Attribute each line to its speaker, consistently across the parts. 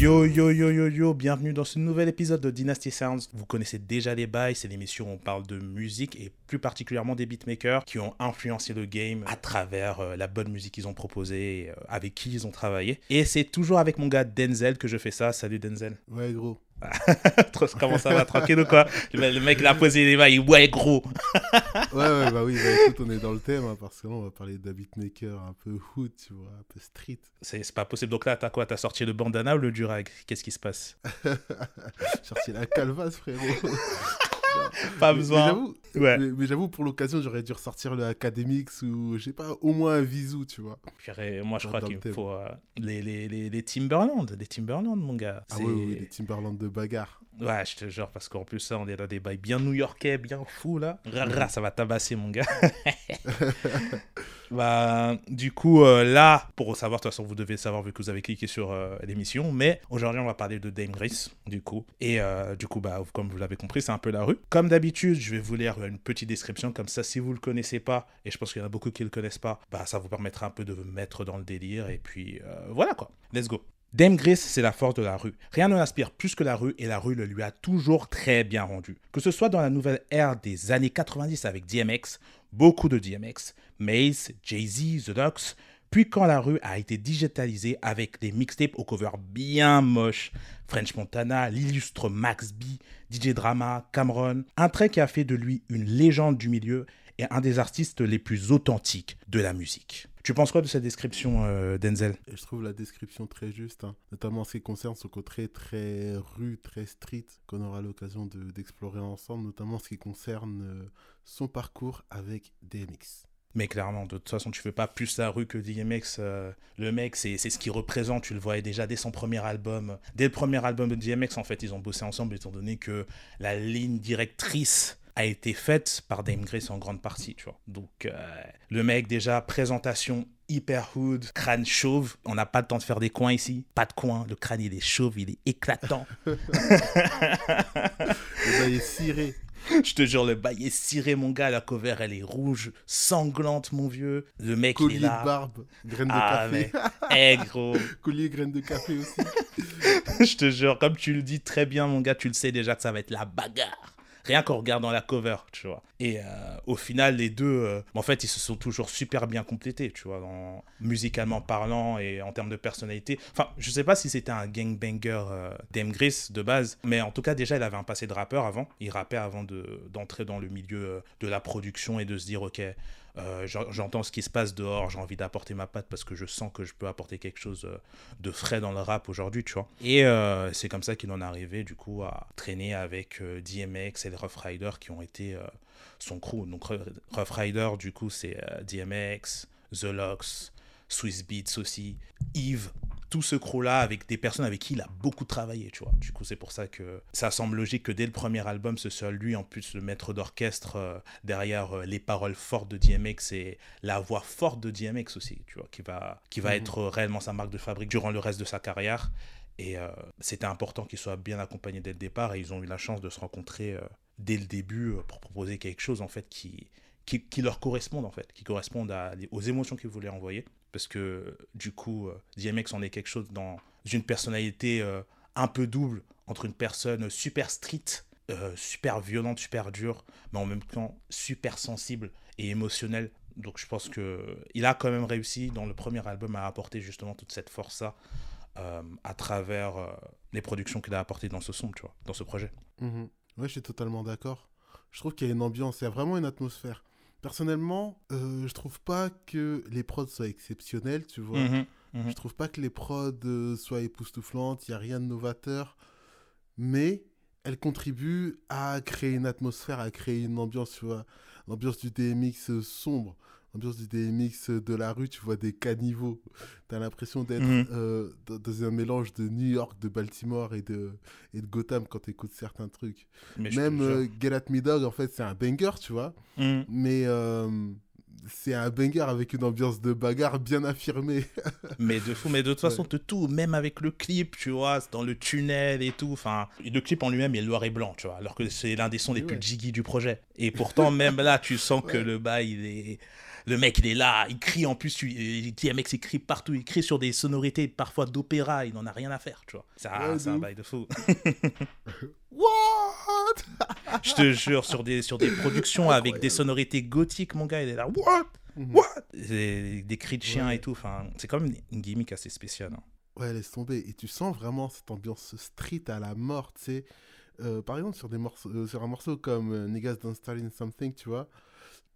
Speaker 1: Yo yo yo yo yo, bienvenue dans ce nouvel épisode de Dynasty Sounds. Vous connaissez déjà les bails, c'est l'émission où on parle de musique et plus particulièrement des beatmakers qui ont influencé le game à travers euh, la bonne musique qu'ils ont proposée, euh, avec qui ils ont travaillé. Et c'est toujours avec mon gars Denzel que je fais ça. Salut Denzel.
Speaker 2: Ouais, gros.
Speaker 1: Comment ça va Tranquille ou quoi Le mec l'a posé les mains, il ouais gros.
Speaker 2: ouais, ouais, bah oui, bah écoute, on est dans le thème, hein, parce que là, on va parler d'un beatmaker un peu hood, tu vois, un peu street.
Speaker 1: C'est pas possible. Donc là, t'as quoi? T'as sorti le bandana ou le durag? Qu'est-ce qui se passe?
Speaker 2: J'ai sorti la calvasse, frérot.
Speaker 1: Pas besoin.
Speaker 2: Mais, j'avoue, pour l'occasion, j'aurais dû ressortir le Academics ou, je sais pas, au moins un visou, tu vois.
Speaker 1: Moi, je crois qu'il faut euh, les, les, les, les, Timberland, les Timberland, mon gars.
Speaker 2: Ah oui, les Timberland de bagarre.
Speaker 1: Ouais, je te jure, parce qu'en plus, ça, on est dans des bails bien new-yorkais, bien fous, là. Rara, ça va tabasser, mon gars. bah, du coup, euh, là, pour savoir, de toute façon, vous devez savoir vu que vous avez cliqué sur euh, l'émission, mais aujourd'hui, on va parler de Dame Grace, du coup. Et euh, du coup, bah, comme vous l'avez compris, c'est un peu la rue. Comme d'habitude, je vais vous lire une petite description, comme ça, si vous le connaissez pas, et je pense qu'il y en a beaucoup qui le connaissent pas, bah, ça vous permettra un peu de vous mettre dans le délire, et puis voilà, quoi. Let's go. Dame Grace, c'est la force de la rue. Rien ne l'inspire plus que la rue et la rue le lui a toujours très bien rendu. Que ce soit dans la nouvelle ère des années 90 avec DMX, beaucoup de DMX, Mace, Jay-Z, The Ducks, puis quand la rue a été digitalisée avec des mixtapes au cover bien moches, French Montana, l'illustre Max B, DJ Drama, Cameron, un trait qui a fait de lui une légende du milieu et un des artistes les plus authentiques de la musique. Tu penses quoi de cette description, euh, Denzel?
Speaker 2: Je trouve la description très juste, hein. notamment en ce qui concerne son côté très rue, très street, qu'on aura l'occasion d'explorer ensemble, notamment en ce qui concerne euh, son parcours avec DMX.
Speaker 1: Mais clairement, de toute façon, tu fais pas plus la rue que DMX. Euh, le mec, c'est ce qu'il représente. Tu le voyais déjà dès son premier album. Dès le premier album de DMX, en fait, ils ont bossé ensemble, étant donné que la ligne directrice a été faite par Dame Grace en grande partie, tu vois. Donc, euh, le mec, déjà, présentation hyper hood, crâne chauve. On n'a pas le temps de faire des coins ici. Pas de coin. Le crâne, il est chauve, il est éclatant.
Speaker 2: le bail est ciré.
Speaker 1: Je te jure, le bail est ciré, mon gars. La cover, elle est rouge, sanglante, mon vieux. Le mec, il est là.
Speaker 2: de barbe, graines de ah, café.
Speaker 1: Mais... Eh, gros.
Speaker 2: Collier, graines de café aussi.
Speaker 1: Je te jure, comme tu le dis très bien, mon gars, tu le sais déjà que ça va être la bagarre rien qu'en regardant la cover, tu vois. Et euh, au final, les deux, euh, en fait, ils se sont toujours super bien complétés, tu vois, musicalement parlant et en termes de personnalité. Enfin, je sais pas si c'était un gangbanger euh, Gris de base, mais en tout cas, déjà, il avait un passé de rappeur avant. Il rappait avant d'entrer dans le milieu euh, de la production et de se dire, ok, euh, j'entends ce qui se passe dehors, j'ai envie d'apporter ma patte parce que je sens que je peux apporter quelque chose euh, de frais dans le rap aujourd'hui, tu vois. Et euh, c'est comme ça qu'il en est arrivé, du coup, à traîner avec DMX et Rough Rider qui ont été son crew. Donc, Rough Rider, du coup, c'est DMX, The Locks, Swiss Beats aussi, Yves, tout ce crew-là avec des personnes avec qui il a beaucoup travaillé, tu vois. Du coup, c'est pour ça que ça semble logique que dès le premier album, ce soit lui, en plus, le maître d'orchestre euh, derrière euh, les paroles fortes de DMX et la voix forte de DMX aussi, tu vois, qui va, qui va mhm. être réellement sa marque de fabrique durant le reste de sa carrière. Et euh, c'était important qu'il soit bien accompagné dès le départ et ils ont eu la chance de se rencontrer dès le début pour proposer quelque chose, en fait, qui, qui, qui leur corresponde, en fait, qui corresponde à, aux émotions qu'ils voulaient envoyer parce que du coup, euh, DMX en est quelque chose dans une personnalité euh, un peu double entre une personne super street, euh, super violente, super dure, mais en même temps super sensible et émotionnelle. Donc je pense que il a quand même réussi dans le premier album à apporter justement toute cette force-là à travers les productions qu'il a apportées dans ce son, tu vois, dans ce projet.
Speaker 2: Mmh ouais, je suis totalement d'accord. Je trouve qu'il y a une ambiance, il y a vraiment une atmosphère. Personnellement, euh, je trouve pas que les prods soient exceptionnels, tu vois. Mhm, mhm. Je trouve pas que les prods euh, soient époustouflantes, il n'y a rien de novateur. Mais elles contribuent à créer une atmosphère, à créer une ambiance, tu vois. L'ambiance du DMX euh, sombre ambiance du DMX de la rue, tu vois des caniveaux. Tu as l'impression d'être mhm. euh, dans, un mélange de New York, de Baltimore et de, et de Gotham quand tu écoutes certains trucs. Même euh, Get At Me Dog, en fait, c'est un banger, tu vois. Mhm. Mais euh, c'est un banger avec une ambiance de bagarre bien affirmée.
Speaker 1: mais de fou, mais de toute façon, de tout, même avec le clip, tu vois, dans le tunnel et tout. Enfin, le clip en lui-même est noir et blanc, tu vois, alors que c'est l'un des sons les plus jiggy du projet. Et pourtant, même là, tu sens que le bail, il est le mec, il est là, il crie en plus, DMX, il crie partout, il crie sur des sonorités parfois d'opéra, il n'en a rien à faire, tu vois. C'est un bail de fou. What? Je te jure, sur des, sur des productions avec des sonorités gothiques, mon gars, il est là, what mhm. What? Des, des, cris de chien et tout, enfin, c'est quand même une gimmick assez spéciale. Hein.
Speaker 2: Ouais, laisse tomber. Et tu sens vraiment cette ambiance street à la mort, tu sais. Euh, par exemple, sur, des morceaux, euh, sur un morceau comme euh, Niggas Don't in Something, tu vois,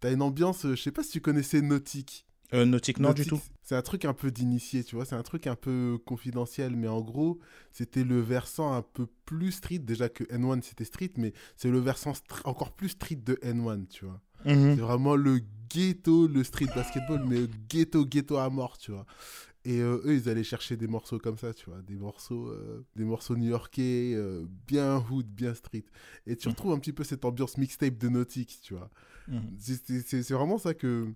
Speaker 2: T'as une ambiance, euh, je sais pas si tu connaissais Nautique.
Speaker 1: Euh, Nautique, non, du tout.
Speaker 2: C'est un truc un peu d'initié, tu vois, c'est un truc un peu confidentiel, mais en gros, c'était le versant un peu plus street, déjà que N1 c'était street, mais c'est le versant encore plus street de N1, tu vois. Mhm. C'est vraiment le ghetto, le street basketball, mais ghetto, ghetto à mort, tu vois. Et euh, eux, ils allaient chercher des morceaux comme ça, tu vois, des morceaux, euh, des morceaux new-yorkais, bien hood, bien street. Et tu mhm. retrouves un petit peu cette ambiance mixtape de Nautique, tu vois. Mhm. C'est vraiment ça que.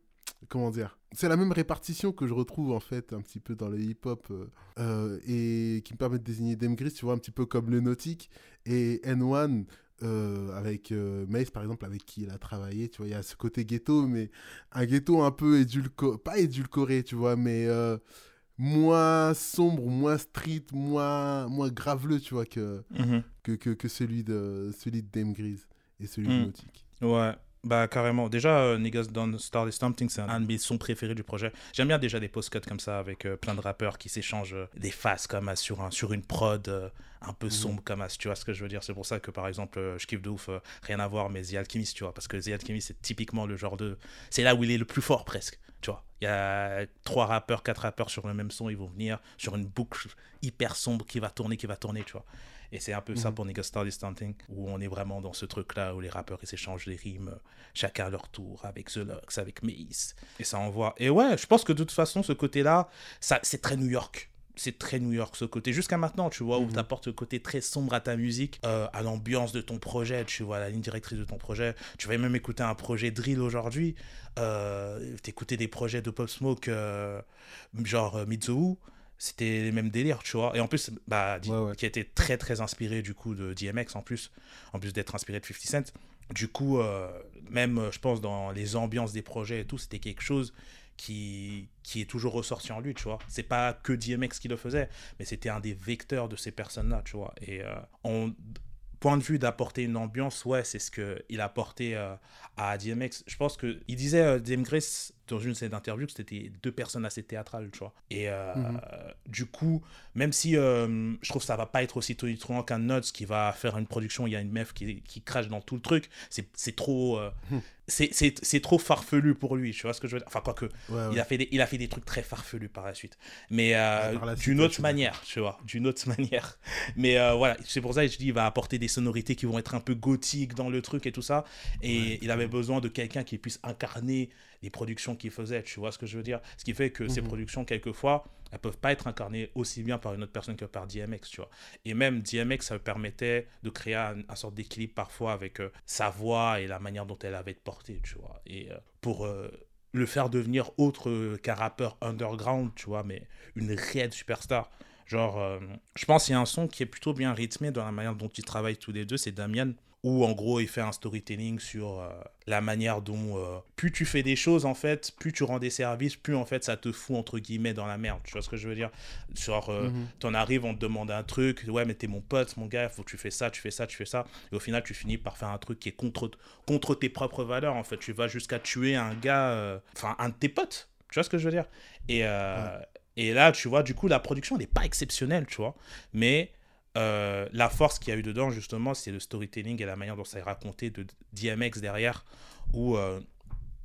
Speaker 2: Comment dire C'est la même répartition que je retrouve en fait un petit peu dans le hip-hop euh, euh, et qui me permet de désigner Demgris, tu vois, un petit peu comme le Nautique et N1. Euh, avec Mace par exemple avec qui il a travaillé tu vois il y a ce côté ghetto mais un ghetto un peu édulcoré pas édulcoré tu vois mais moins sombre moins street moins moins graveleux tu vois que, mhm. que, que, que, celui de celui de Dame Grise et celui de mhm. Nautique
Speaker 1: ouais bah carrément. Déjà, euh, Niggas Don't Start Something, c'est un de mes sons préférés du projet. J'aime bien déjà des post-cuts comme ça avec euh, plein de rappeurs qui s'échangent euh, des faces comme sur, un, sur une prod un peu mhm. sombre comme ça. Tu vois ce que je veux dire? C'est pour ça que par exemple, je kiffe de ouf, rien à voir, mais The Alchemist, tu vois. Parce que The Alchemist, c'est typiquement le genre de. C'est là où il est le plus fort presque. Il y a trois rappeurs, quatre rappeurs sur le même son, ils vont venir sur une boucle hyper sombre qui va tourner, qui va tourner, tu vois. Et c'est un peu ça mhm. pour Nigga Started Stunting, où on est vraiment dans ce truc-là, où les rappeurs ils s'échangent les rimes, chacun à leur tour, avec The Lux, avec Mace. Et ça envoie. Et ouais, je pense que de toute façon, ce côté-là, ça, c'est très New York c'est très New York ce côté. Jusqu'à maintenant, tu vois, où mhm. tu apportes ce côté très sombre à ta musique, euh, à l'ambiance de ton projet, tu vois, la ligne directrice de ton projet. Tu vas même écouter un projet drill aujourd'hui, euh, t'écouter des projets de Pop Smoke, euh, genre euh, c'était les mêmes délires, tu vois. Et en plus, bah, qui a été très très inspiré du coup de DMX en plus, en plus d'être inspiré de 50 Cent. Du coup, même je pense dans les ambiances des projets et tout, c'était quelque chose qui, qui est toujours ressorti en lui, tu vois. C'est pas que DMX qui le faisait, mais c'était un des vecteurs de ces personnes-là, tu vois. Et euh, on, point de vue d'apporter une ambiance, ouais, c'est ce qu'il a apporté euh, à DMX. Je pense qu'il disait, euh, DMX, dans une scène d'interview, que c'était deux personnes assez théâtrales, tu vois. Et euh, mhm. du coup, même si je trouve que ça va pas être aussi tonitruant qu'un Nuts qui va faire une production, il y a une meuf qui, qui crache dans tout le truc, c'est trop... Mhm c'est trop farfelu pour lui, tu vois ce que je veux dire Enfin, quoique, Il, a fait des, il a fait des trucs très farfelus par la suite. Mais euh, d'une autre manière, tu vois, d'une autre manière. Mais euh, voilà, c'est pour ça que je dis, il va apporter des sonorités qui vont être un peu gothiques dans le truc et tout ça. Et il avait besoin de quelqu'un qui puisse incarner les productions qu'il faisait, tu vois ce que je veux dire? Ce qui fait que ces mhm. productions, quelquefois, elles peuvent pas être incarnées aussi bien par une autre personne que par DMX, tu vois. Et même DMX, ça permettait de créer un, sorte d'équilibre parfois avec euh, sa voix et la manière dont elle avait été portée, tu vois. Et euh, pour euh, le faire devenir autre qu'un rappeur underground, tu vois, mais une réelle superstar. Genre, je pense qu'il y a un son qui est plutôt bien rythmé dans la manière dont ils travaillent tous les deux, c'est Damien où en gros il fait un storytelling sur euh, la manière dont euh, plus tu fais des choses en fait, plus tu rends des services, plus en fait ça te fout entre guillemets dans la merde. Tu vois ce que je veux dire? Genre, euh, mhm. t'en arrives, on te demande un truc, ouais mais t'es mon pote, mon gars, faut que tu fais ça, tu fais ça, tu fais ça, et au final tu finis par faire un truc qui est contre, contre tes propres valeurs en fait. Tu vas jusqu'à tuer un gars, enfin un de tes potes. Tu vois ce que je veux dire? Et, et là, tu vois, du coup, la production n'est pas exceptionnelle, tu vois, mais euh, la force qu'il y a eu dedans, justement, c'est le storytelling et la manière dont ça est raconté de DMX derrière, où euh,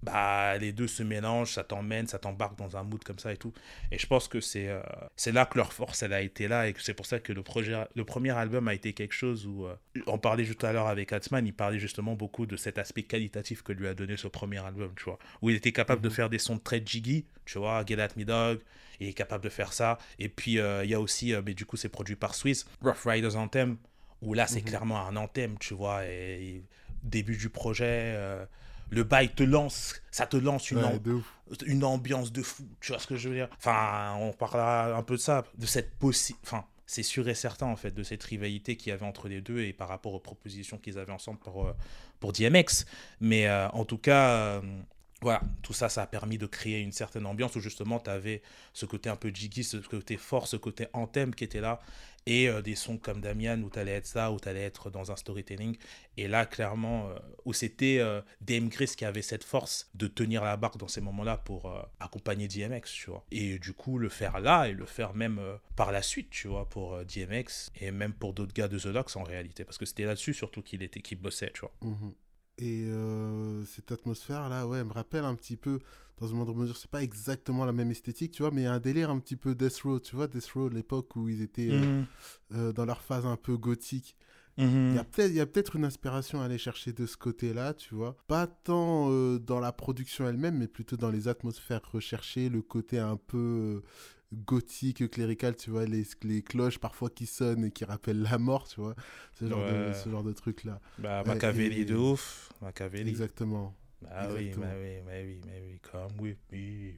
Speaker 1: bah, les deux se mélangent, ça t'emmène, ça t'embarque dans un mood comme ça et tout. Et je pense que c'est euh, c'est là que leur force, elle a été là, et que c'est pour ça que le, projet, le premier album a été quelque chose où, on parlait tout à l'heure avec Hatzman, il parlait justement beaucoup de cet aspect qualitatif que lui a donné ce premier album, tu vois, où il était capable de mhm. faire des sons très jiggy, tu vois, Get At Me Dog, il est capable de faire ça. Et puis, euh, il y a aussi, euh, mais du coup, c'est produit par Swiss, Rough Riders Anthem, où là, c'est mhm. clairement un anthem, tu vois. Et, début du projet, euh, le bail te lance, ça te lance une, une ambiance de fou, tu vois ce que je veux dire? Enfin, on parlera un peu de ça, de cette possible. Enfin, c'est sûr et certain, en fait, de cette rivalité qu'il y avait entre les deux et par rapport aux propositions qu'ils avaient ensemble pour, pour DMX. Mais en tout cas, voilà, tout ça, ça a permis de créer une certaine ambiance où justement tu avais ce côté un peu jiggy, ce côté fort, ce côté anthème qui était là, et euh, des sons comme Damian où tu allais être ça, où tu allais être dans un storytelling. Et là, clairement, euh, où c'était euh, DM Gris qui avait cette force de tenir la barque dans ces moments-là pour accompagner DMX, tu vois. Et du coup, le faire là et le faire même par la suite, tu vois, pour DMX et même pour d'autres gars de The Docs en réalité, parce que c'était là-dessus surtout qu'il était, qu'il bossait, tu vois.
Speaker 2: Mhm. Et euh, cette atmosphère-là, ouais, me rappelle un petit peu, dans une moindre mesure, c'est pas exactement la même esthétique, tu vois, mais il y a un délire un petit peu Death Row, tu vois, Death Row, l'époque où ils étaient euh, mhm. euh, dans leur phase un peu gothique. Mhm. Il y a peut-être peut une inspiration à aller chercher de ce côté-là, tu vois. Pas tant dans la production elle-même, mais plutôt dans les atmosphères recherchées, le côté un peu gothique, clérical, tu vois, les, les cloches parfois qui sonnent et qui rappellent la mort, tu vois, ce genre, de, ce genre de truc-là.
Speaker 1: Bah, Machiavelli de ouf, Machiavelli.
Speaker 2: Exactement.
Speaker 1: Ah oui, mais oui, mais oui, mais oui, come with me,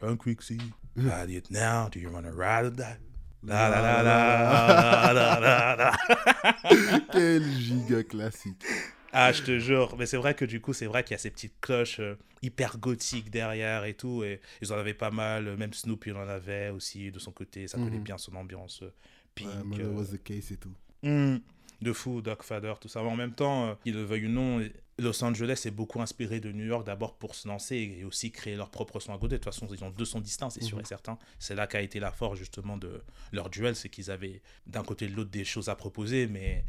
Speaker 1: run quick, see, ride it now, do you wanna ride or die? La la la la la la la
Speaker 2: Quel giga classique.
Speaker 1: Ah, je te jure. Mais c'est vrai que du coup, c'est vrai qu'il y a ces petites cloches euh, hyper gothiques derrière et tout. Et ils en avaient pas mal. Même Snoop, il en avait aussi de son côté. Ça connaît mhm. bien son ambiance euh, pink.
Speaker 2: Ouais, euh, was the case et tout.
Speaker 1: Hmm. de fou, Doc Fader, tout ça. Mais en même temps, qu'il le veuille ou non, Los Angeles est beaucoup inspiré de New York d'abord pour se lancer et aussi créer leur propre son à côté. De toute façon, ils ont deux sons distincts, c'est sûr mhm. et certain. C'est là qu'a été la force justement de leur duel, c'est qu'ils avaient d'un côté et de l'autre des choses à proposer, mais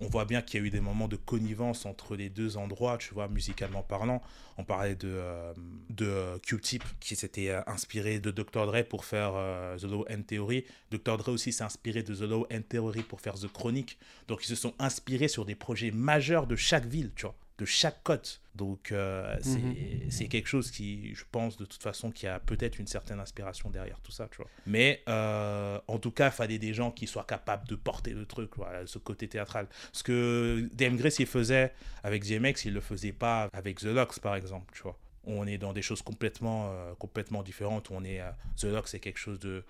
Speaker 1: on voit bien qu'il y a eu des moments de connivence entre les deux endroits, tu vois, musicalement parlant. On parlait de, euh, de euh, Q-Tip qui s'était euh, inspiré de Dr. Dre pour faire The Low End Theory. Dr. Dre aussi s'est inspiré de The Low End Theory pour faire The Chronic. Donc ils se sont inspirés sur des projets majeurs de chaque ville, tu vois de chaque cote. Donc euh, mhm. c'est quelque chose qui, je pense, de toute façon, qui a peut-être une certaine inspiration derrière tout ça, tu vois. Mais euh, en tout cas, il fallait des gens qui soient capables de porter le truc, voilà, ce côté théâtral. Ce que DM Grace, il faisait avec DMX, il le faisait pas avec The Lux, par exemple, tu vois. On est dans des choses complètement, euh, complètement différentes. On est, The Lux, c'est quelque chose de...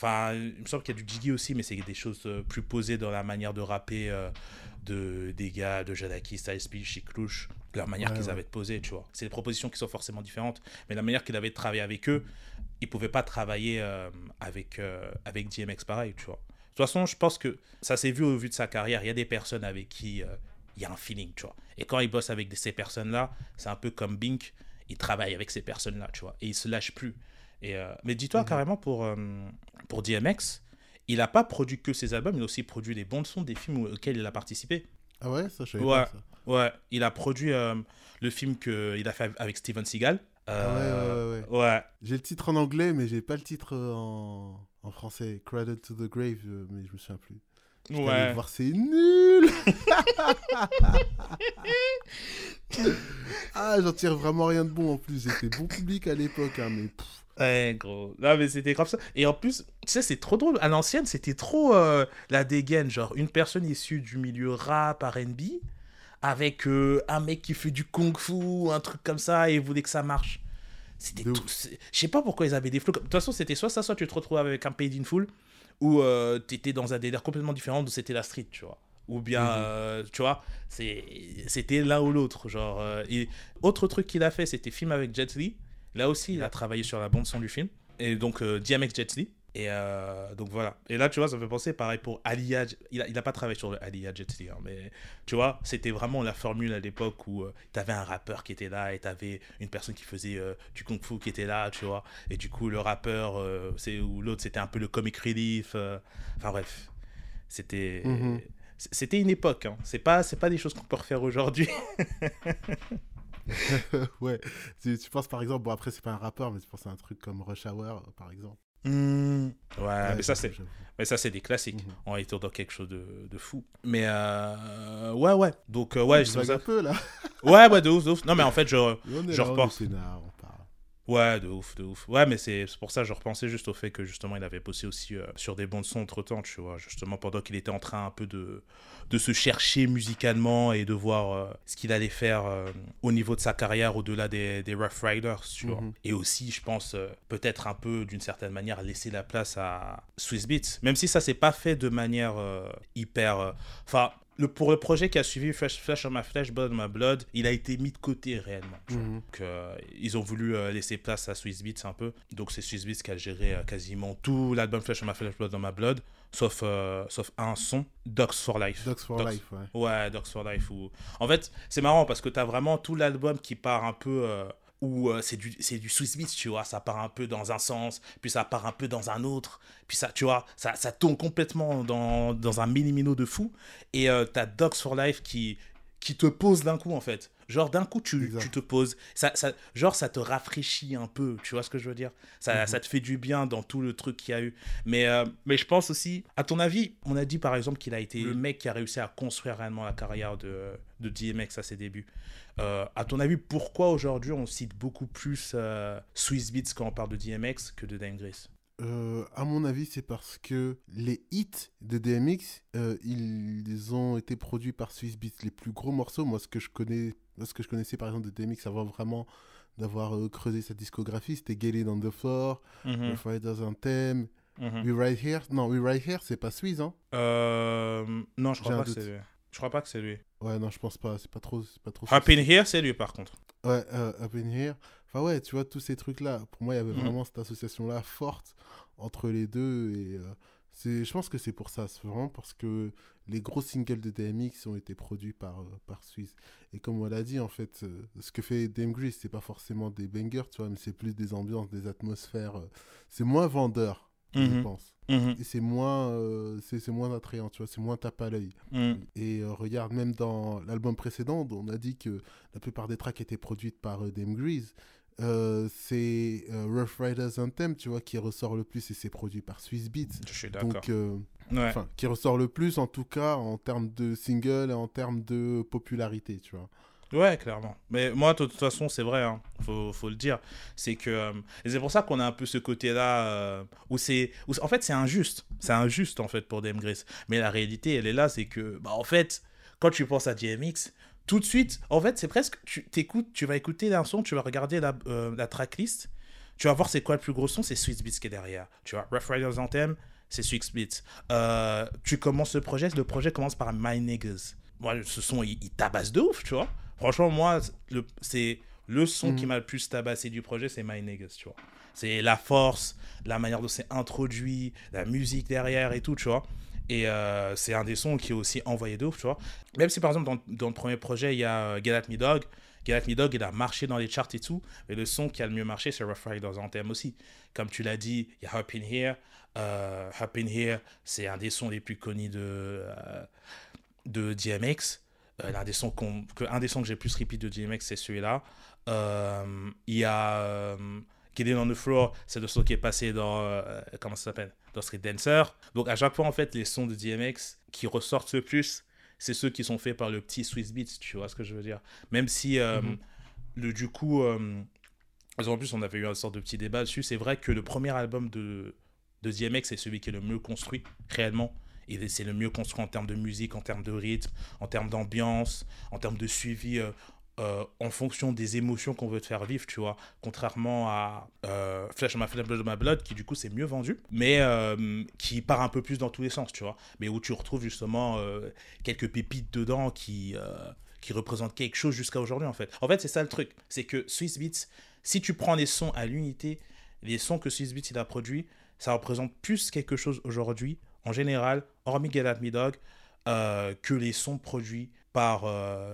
Speaker 1: Enfin, il me semble qu'il y a du Jiggy aussi, mais c'est des choses plus posées dans la manière de rapper de, des gars de Jadaki, Style Speech, Clouche, leur manière qu'ils avaient de poser, tu vois. C'est des propositions qui sont forcément différentes, mais la manière qu'il avait de travailler avec eux, il pouvait pas travailler euh, avec, euh, avec DMX pareil, tu vois. De toute façon, je pense que ça s'est vu au vu de sa carrière. Il y a des personnes avec qui euh, il y a un feeling, tu vois. Et quand il bosse avec ces personnes-là, c'est un peu comme Bink, il travaille avec ces personnes-là, tu vois. Et il se lâche plus. Et, mais dis-toi mhm. carrément pour, pour DMX, il n'a pas produit que ses albums, il a aussi produit les bandes son des films auxquels il a participé.
Speaker 2: Ah ouais, ça je savais
Speaker 1: ouais,
Speaker 2: pas ça.
Speaker 1: Ouais, il a produit euh, le film qu'il a fait avec Steven Seagal.
Speaker 2: ah ouais, ouais, ouais.
Speaker 1: ouais.
Speaker 2: J'ai le titre en anglais, mais j'ai pas le titre en, en français. Cradle to the Grave, euh, mais je me souviens plus. Ouais. voir, c'est nul Ah, j'en tire vraiment rien de bon en plus. J'étais bon public à l'époque, hein, mais...
Speaker 1: Ouais, gros. Non, mais c'était comme ça. Et en plus, tu sais, c'est trop drôle. À l'ancienne, c'était trop euh, la dégaine. Genre, une personne issue du milieu rap, RB, avec euh, un mec qui fait du kung-fu, un truc comme ça, et voulait que ça marche. C'était tout. Je sais pas pourquoi ils avaient des flots. De toute façon, c'était soit ça, soit tu te retrouvais avec un Paid in Full, ou euh, tu étais dans un délire complètement différent où c'était la street, tu vois. Ou bien, mhm. tu vois, c'était l'un ou l'autre. Genre, et autre truc qu'il a fait, c'était film avec Jet Li Là aussi, il a travaillé sur la bande son du film. Et donc, euh, DMX Jet Li. Et euh, donc voilà. Et là, tu vois, ça me fait penser, pareil pour Aliyah. Il n'a a pas travaillé sur Aliyah Jet Li, hein, mais tu vois, c'était vraiment la formule à l'époque où euh, tu avais un rappeur qui était là et tu avais une personne qui faisait du kung fu qui était là, tu vois. Et du coup, le rappeur, c'est ou l'autre, c'était un peu le comic relief. Enfin bref, c'était. Mhm. C'était une époque, hein. c'est pas, pas des choses qu'on peut refaire aujourd'hui.
Speaker 2: ouais. Tu, penses par exemple, bon après c'est pas un rappeur, mais tu penses à un truc comme Rush Hour par exemple.
Speaker 1: Mmh. Ouais, mais ça c'est mais ça c'est des classiques mmh. on est dans quelque chose de, de fou mais euh... ouais ouais donc euh, ouais
Speaker 2: je un peu là
Speaker 1: ouais ouais de ouf de ouf non mais en fait je je repense Ouais, de ouf, de ouf. Ouais, mais c'est pour ça que je repensais juste au fait que justement il avait bossé aussi euh, sur des bandes son entre temps, tu vois. Justement pendant qu'il était en train un peu de, de se chercher musicalement et de voir euh, ce qu'il allait faire euh, au niveau de sa carrière au-delà des, des Rough Riders, tu vois. Mhm. Et aussi, je pense, peut-être un peu d'une certaine manière laisser la place à Swiss Beats. Même si ça s'est pas fait de manière hyper. Enfin, le, pour le projet qui a suivi Flash, Flash on My Flash, Blood on My Blood, il a été mis de côté réellement. Mhm. Donc, euh, ils ont voulu euh, laisser place à Swiss Beats un peu. Donc, c'est Swiss Beats qui a géré euh, quasiment tout l'album Flash on My Flash, Blood on My Blood. Sauf, sauf un son, Docs for Life.
Speaker 2: Docs for Life, ouais.
Speaker 1: Ouais, Docs for Life. En fait, c'est marrant parce que tu as vraiment tout l'album qui part un peu où c'est du, du Swiss Beats, tu vois, ça part un peu dans un sens, puis ça part un peu dans un autre, puis ça, tu vois, ça, ça tourne complètement dans, dans un mini-mino de fou, et tu t'as Docs for Life qui, qui te pose d'un coup, en fait. Genre, d'un coup, tu, tu, te poses. Ça, ça, genre, ça te rafraîchit un peu. Tu vois ce que je veux dire? Ça, mhm. ça te fait du bien dans tout le truc qu'il y a eu. Mais, euh, mais je pense aussi, à ton avis, on a dit par exemple qu'il a été le mec qui a réussi à construire réellement la carrière de, de DMX à ses débuts. Euh, à ton avis, pourquoi aujourd'hui on cite beaucoup plus euh, Swiss Beats quand on parle de DMX que de Dame
Speaker 2: euh, à mon avis, c'est parce que les hits de DMX, euh, ils ont été produits par Swiss Beats. Les plus gros morceaux, moi, ce que je connais, ce que je connaissais par exemple de DMX avant vraiment d'avoir euh, creusé sa discographie, c'était Get It on the Floor, mm -hmm. The Fighters Anthem, mm We Right Here. Non, We Right Here, c'est pas Swiss, hein
Speaker 1: Non, je crois pas que c'est lui. Je crois pas que c'est lui.
Speaker 2: Ouais, non, je pense pas. C'est pas trop. Pas trop
Speaker 1: Up in Here, c'est lui par contre.
Speaker 2: Ouais, Up in Here. Enfin ouais, tu vois, tous ces trucs-là, pour moi, il y avait mhm. vraiment cette association-là forte entre les deux. Et euh, c'est, je pense que c'est pour ça. C'est vraiment parce que les gros singles de DMX ont été produits par, euh, par Swiss. Et comme on l'a dit, en fait, euh, ce que fait Dame Grease, c'est pas forcément des bangers, tu vois, mais c'est plus des ambiances, des atmosphères. c'est moins vendeur, je mhm. pense. Mhm. Et c'est moins, c'est, moins attrayant, tu vois, c'est moins tape à l'œil. Et regarde, même dans l'album précédent, on a dit que la plupart des tracks étaient produites par Dame Grease. Euh, c'est euh, Rough Riders Anthem, tu vois, qui ressort le plus et c'est produit par Swiss Beats.
Speaker 1: Je suis d'accord. Donc,
Speaker 2: euh, qui ressort le plus en tout cas en termes de single et en termes de popularité, tu vois.
Speaker 1: Ouais, clairement. Mais moi, de toute façon, c'est vrai, hein. faut, faut, le dire. C'est que. c'est pour ça qu'on a un peu ce côté-là où c'est. En fait, c'est injuste. C'est injuste, en fait, pour Grace. Mais la réalité, elle est là, c'est que, bah, en fait, quand tu penses à DMX, tout de suite, en fait, c'est presque, tu t'écoutes, tu vas écouter un son, tu vas regarder la, euh, la tracklist, tu vas voir c'est quoi le plus gros son, c'est Sweet Beats qui est derrière. Tu vois, Rough Riders Anthem, c'est Sweet Beats. Euh, tu commences le projet, le projet commence par My Niggas. Moi, ce son, il, tabasse de ouf, tu vois. Franchement, moi, c'est le son qui mhm. m'a le plus tabassé du projet, c'est My Niggas, tu vois. C'est la force, la manière dont c'est introduit, la musique derrière et tout, tu vois. Et euh, c'est un des sons qui est aussi envoyé de ouf, tu vois. Même si par exemple dans, dans le premier projet, il y a euh, Get At Me Dog. Get At Me Dog, il a marché dans les charts et tout. Mais le son qui a le mieux marché, c'est Rough Riders Anthem aussi. Comme tu l'as dit, il y a Up In Here. Euh, Up In Here, c'est un des sons les plus connus de, de DMX. un, des sons que, un des sons que j'ai plus repeat de DMX, c'est celui-là. Il y a Get In On The Floor, c'est le son qui est passé dans... comment ça s'appelle? Dans Street Dancer. Donc à chaque fois, en fait, les sons de DMX qui ressortent le plus, c'est ceux qui sont faits par le petit Swiss Beats, tu vois ce que je veux dire. Même si, euh, mhm. le, du coup, euh, en plus, on avait eu un sorte de petit débat dessus. C'est vrai que le premier album de, de DMX est celui qui est le mieux construit, réellement. Et c'est le mieux construit en termes de musique, en termes de rythme, en termes d'ambiance, en termes de suivi euh, euh, en fonction des émotions qu'on veut te faire vivre, tu vois. Contrairement à euh, Flash of My Blood of My Blood, qui du coup c'est mieux vendu, mais euh, qui part un peu plus dans tous les sens, tu vois. Mais où tu retrouves justement quelques pépites dedans qui, qui représentent quelque chose jusqu'à aujourd'hui, en fait. En fait, c'est ça le truc. C'est que Swiss Beats, si tu prends les sons à l'unité, les sons que Swiss Beats il a produits, ça représente plus quelque chose aujourd'hui, en général, hormis Get At Me Dog, que les sons produits par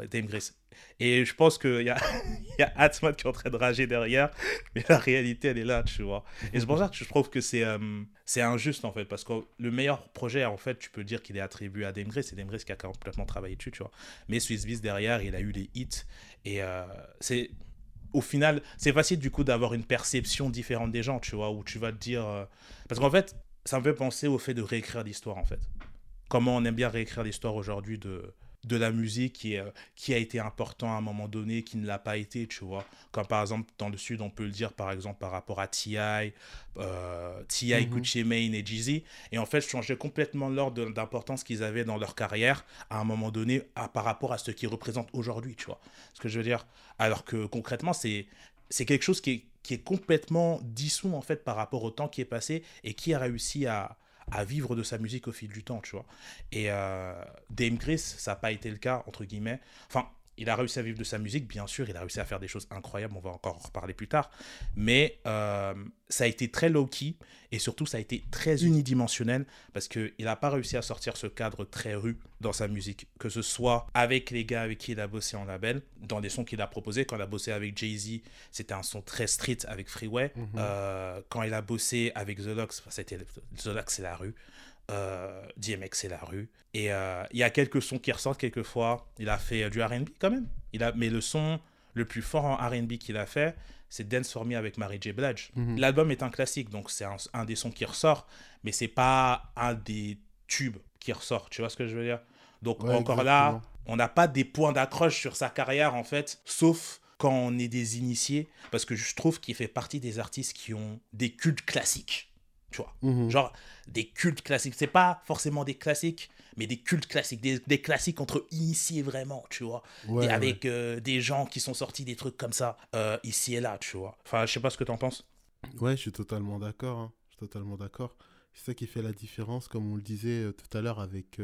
Speaker 1: Dame Grace. Et je pense qu'il y a, y a Atman qui est en train de rager derrière, mais la réalité, elle est là, tu vois. Et c'est pour ça que je trouve que c'est euh, injuste, en fait, parce que le meilleur projet, en fait, tu peux dire qu'il est attribué à Demgris, c'est Demgris qui a complètement travaillé dessus, tu vois. Mais Swissbiz, derrière, il a eu les hits, et euh, c'est... Au final, c'est facile, du coup, d'avoir une perception différente des gens, tu vois, où tu vas te dire... Euh, parce qu'en fait, ça me fait penser au fait de réécrire l'histoire, en fait. Comment on aime bien réécrire l'histoire aujourd'hui de de la musique qui, euh, qui a été important à un moment donné, qui ne l'a pas été, tu vois. Comme par exemple, dans le Sud, on peut le dire par exemple par rapport à T.I., euh, T.I., mhm. Gucci Mane et Jeezy. Et en fait, changer complètement l'ordre d'importance qu'ils avaient dans leur carrière à un moment donné à, par rapport à ce qu'ils représentent aujourd'hui, tu vois. Ce que je veux dire? Alors que concrètement, c'est c'est quelque chose qui est, qui est complètement dissous en fait par rapport au temps qui est passé et qui a réussi à, à vivre de sa musique au fil du temps, tu vois. Et euh, Dame Chris, ça n'a pas été le cas, entre guillemets. Enfin, il a réussi à vivre de sa musique, bien sûr, il a réussi à faire des choses incroyables, on va encore en reparler plus tard, mais euh, ça a été très low-key et surtout ça a été très unidimensionnel parce qu'il n'a pas réussi à sortir ce cadre très rue dans sa musique, que ce soit avec les gars avec qui il a bossé en label, dans les sons qu'il a proposés, quand il a bossé avec Jay-Z, c'était un son très street avec Freeway, mhm. euh, quand il a bossé avec The Locks, c'était The Locks c'est la rue, euh, DMX c'est la rue. Et euh, il y a quelques sons qui ressortent quelquefois. Il a fait du RB quand même. Il a, mais le son le plus fort en RB qu'il a fait, c'est Dance for Me avec Mary J. Blige. Mhm. L'album est un classique, donc c'est un, des sons qui ressort, mais c'est pas un des tubes qui ressort. Tu vois ce que je veux dire? Donc encore là, on n'a pas des points d'accroche sur sa carrière en fait, sauf quand on est des initiés, parce que je trouve qu'il fait partie des artistes qui ont des cultes classiques tu vois. Mhm. Genre des cultes classiques. C'est pas forcément des classiques, mais des cultes classiques, des, classiques entre initiés vraiment, tu vois. et avec euh, des gens qui sont sortis des trucs comme ça, euh, ici et là, tu vois. Enfin, je sais pas ce que tu en penses.
Speaker 2: Ouais, je suis totalement d'accord. Hein. Je suis totalement d'accord. C'est ça qui fait la différence, comme on le disait euh, tout à l'heure avec,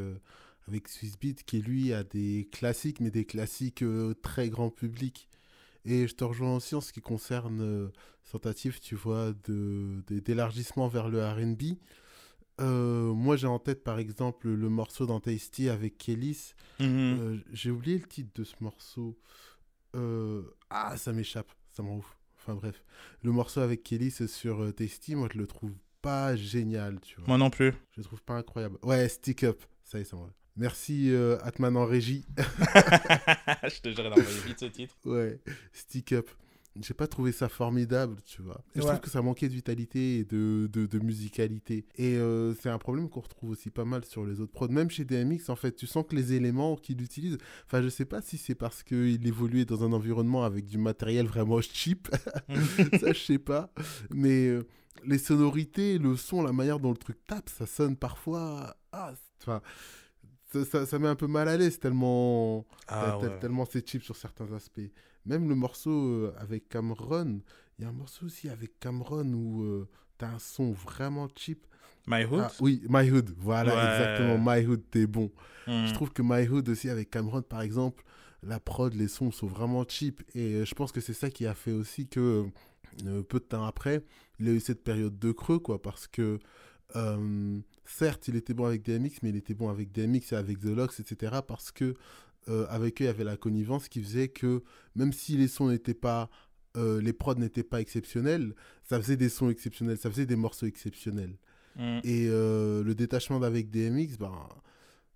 Speaker 2: avec Swissbeat, qui lui a des classiques, mais des classiques très grand public. Et je te rejoins aussi en ce qui concerne euh, tentative, tu vois, d'élargissement vers le RB. Euh, moi, j'ai en tête, par exemple, le morceau dans Tasty avec Kellis. Mhm. Euh, j'ai oublié le titre de ce morceau. Euh, ah, ça m'échappe, ça m'en ouf. Enfin bref, le morceau avec Kellis sur Tasty, moi, je le trouve pas génial, tu vois.
Speaker 1: Moi non plus.
Speaker 2: Je le trouve pas incroyable. Ouais, Stick Up, ça y est, ça va. Merci euh, Atman en régie.
Speaker 1: je te jure d'envoyer vite ce titre.
Speaker 2: Ouais, Stick Up. J'ai pas trouvé ça formidable, tu vois. Je trouve que ça manquait de vitalité et de, de, musicalité. Et euh, c'est un problème qu'on retrouve aussi pas mal sur les autres prods. Même chez DMX, en fait, tu sens que les éléments qu'il utilise. Enfin, je sais pas si c'est parce qu'il évoluait dans un environnement avec du matériel vraiment cheap. ça, je sais pas. Mais euh, les sonorités, le son, la manière dont le truc tape, ça sonne parfois. Ah, enfin ça, ça, met un peu mal à l'aise tellement, ah tellement c'est cheap sur certains aspects. Même le morceau euh, avec Cameron, il y a un morceau aussi avec Cameron où euh, tu as un son vraiment cheap.
Speaker 1: My Hood? Ah,
Speaker 2: Oui, My Hood, voilà, exactement. My Hood, t'es bon. Hmm. Je trouve que My Hood aussi avec Cameron, par exemple, la prod, les sons sont vraiment cheap. Et euh, je pense que c'est ça qui a fait aussi que peu de temps après, il a eu cette période de creux, quoi, parce que euh, certes, il était bon avec DMX, mais il était bon avec DMX et avec The Locks, etc. Parce que euh, avec eux, il y avait la connivence qui faisait que même si les sons n'étaient pas, euh, les prods n'étaient pas exceptionnels, ça faisait des sons exceptionnels, ça faisait des morceaux exceptionnels. Mm. Et le détachement d'avec DMX, ben,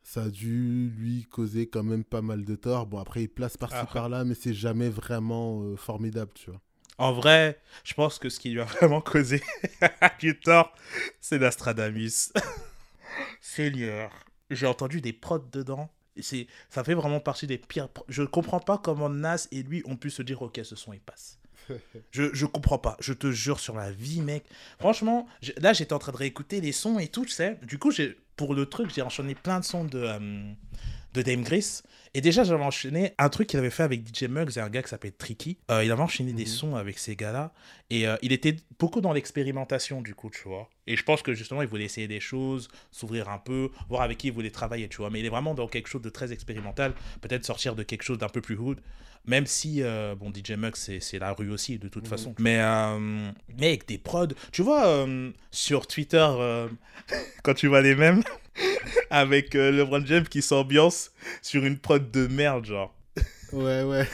Speaker 2: ça a dû lui causer quand même pas mal de tort. Bon, après, il place par-ci ah. par-là, mais c'est jamais vraiment formidable, tu vois.
Speaker 1: En vrai, je pense que ce qui lui a vraiment causé du tort, c'est l'Astradamus. Seigneur. J'ai entendu des prods dedans. C'est, ça fait vraiment partie des pires. Je ne comprends pas comment Nas et lui ont pu se dire Ok, ce son il passe. je, je comprends pas. Je te jure sur la vie, mec. Franchement, là j'étais en train de réécouter les sons et tout, tu sais. Du coup, pour le truc, j'ai enchaîné plein de sons de, euh, de Dame Gris. Et déjà, j'avais enchaîné un truc qu'il avait fait avec DJ Muggs et un gars qui s'appelle Tricky. Euh, il avait enchaîné des mhm. sons avec ces gars-là. Et euh, il était beaucoup dans l'expérimentation, du coup, tu vois. Et je pense que justement, il voulait essayer des choses, s'ouvrir un peu, voir avec qui il voulait travailler, tu vois. Mais il est vraiment dans quelque chose de très expérimental. Peut-être sortir de quelque chose d'un peu plus hood. Même si, euh, bon, DJ Muggs, c'est la rue aussi, de toute mhm. façon. Mais, mais avec des prods. Tu vois, sur Twitter, quand tu vois les mêmes avec le LeBron James qui s'ambiance sur une prod de merde, genre.
Speaker 2: Ouais, ouais.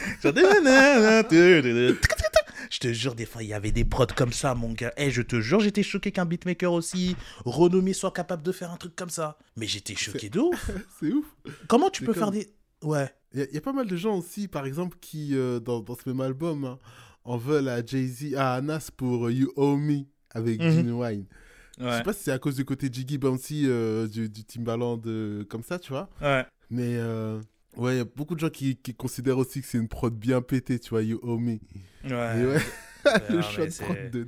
Speaker 1: je te jure, des fois, il y avait des prods comme ça, mon gars. Eh, je te jure, j'étais choqué qu'un beatmaker aussi renommé soit capable de faire un truc comme ça. Mais j'étais choqué de ouf.
Speaker 2: C'est ouf.
Speaker 1: Comment tu peux faire des. Ouais.
Speaker 2: Il y, a pas mal de gens aussi, par exemple, qui, euh, dans, dans, ce même album, hein, en veulent à Jay-Z, à Anas pour You Owe Me avec mm Wine. Ouais. Je sais pas si c'est à cause du côté Jiggy Bouncy euh, du, du, Timbaland euh, comme ça, tu vois.
Speaker 1: Ouais.
Speaker 2: Mais Ouais, il y a beaucoup de gens qui, qui considèrent aussi que c'est une prod bien pétée, tu vois, You Owe Me.
Speaker 1: Ouais.
Speaker 2: ouais. le de prod de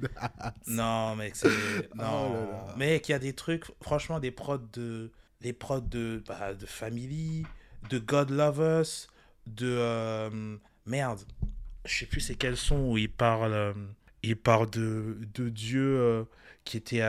Speaker 1: Non, mec, c'est. Oh non. Oh Mec, il y a des trucs, franchement, des prods de. Les prods de, bah, de Family, de God Lovers, de. Euh... Merde. Je sais plus c'est quel son où il parle. Euh, il parle de, de Dieu qui était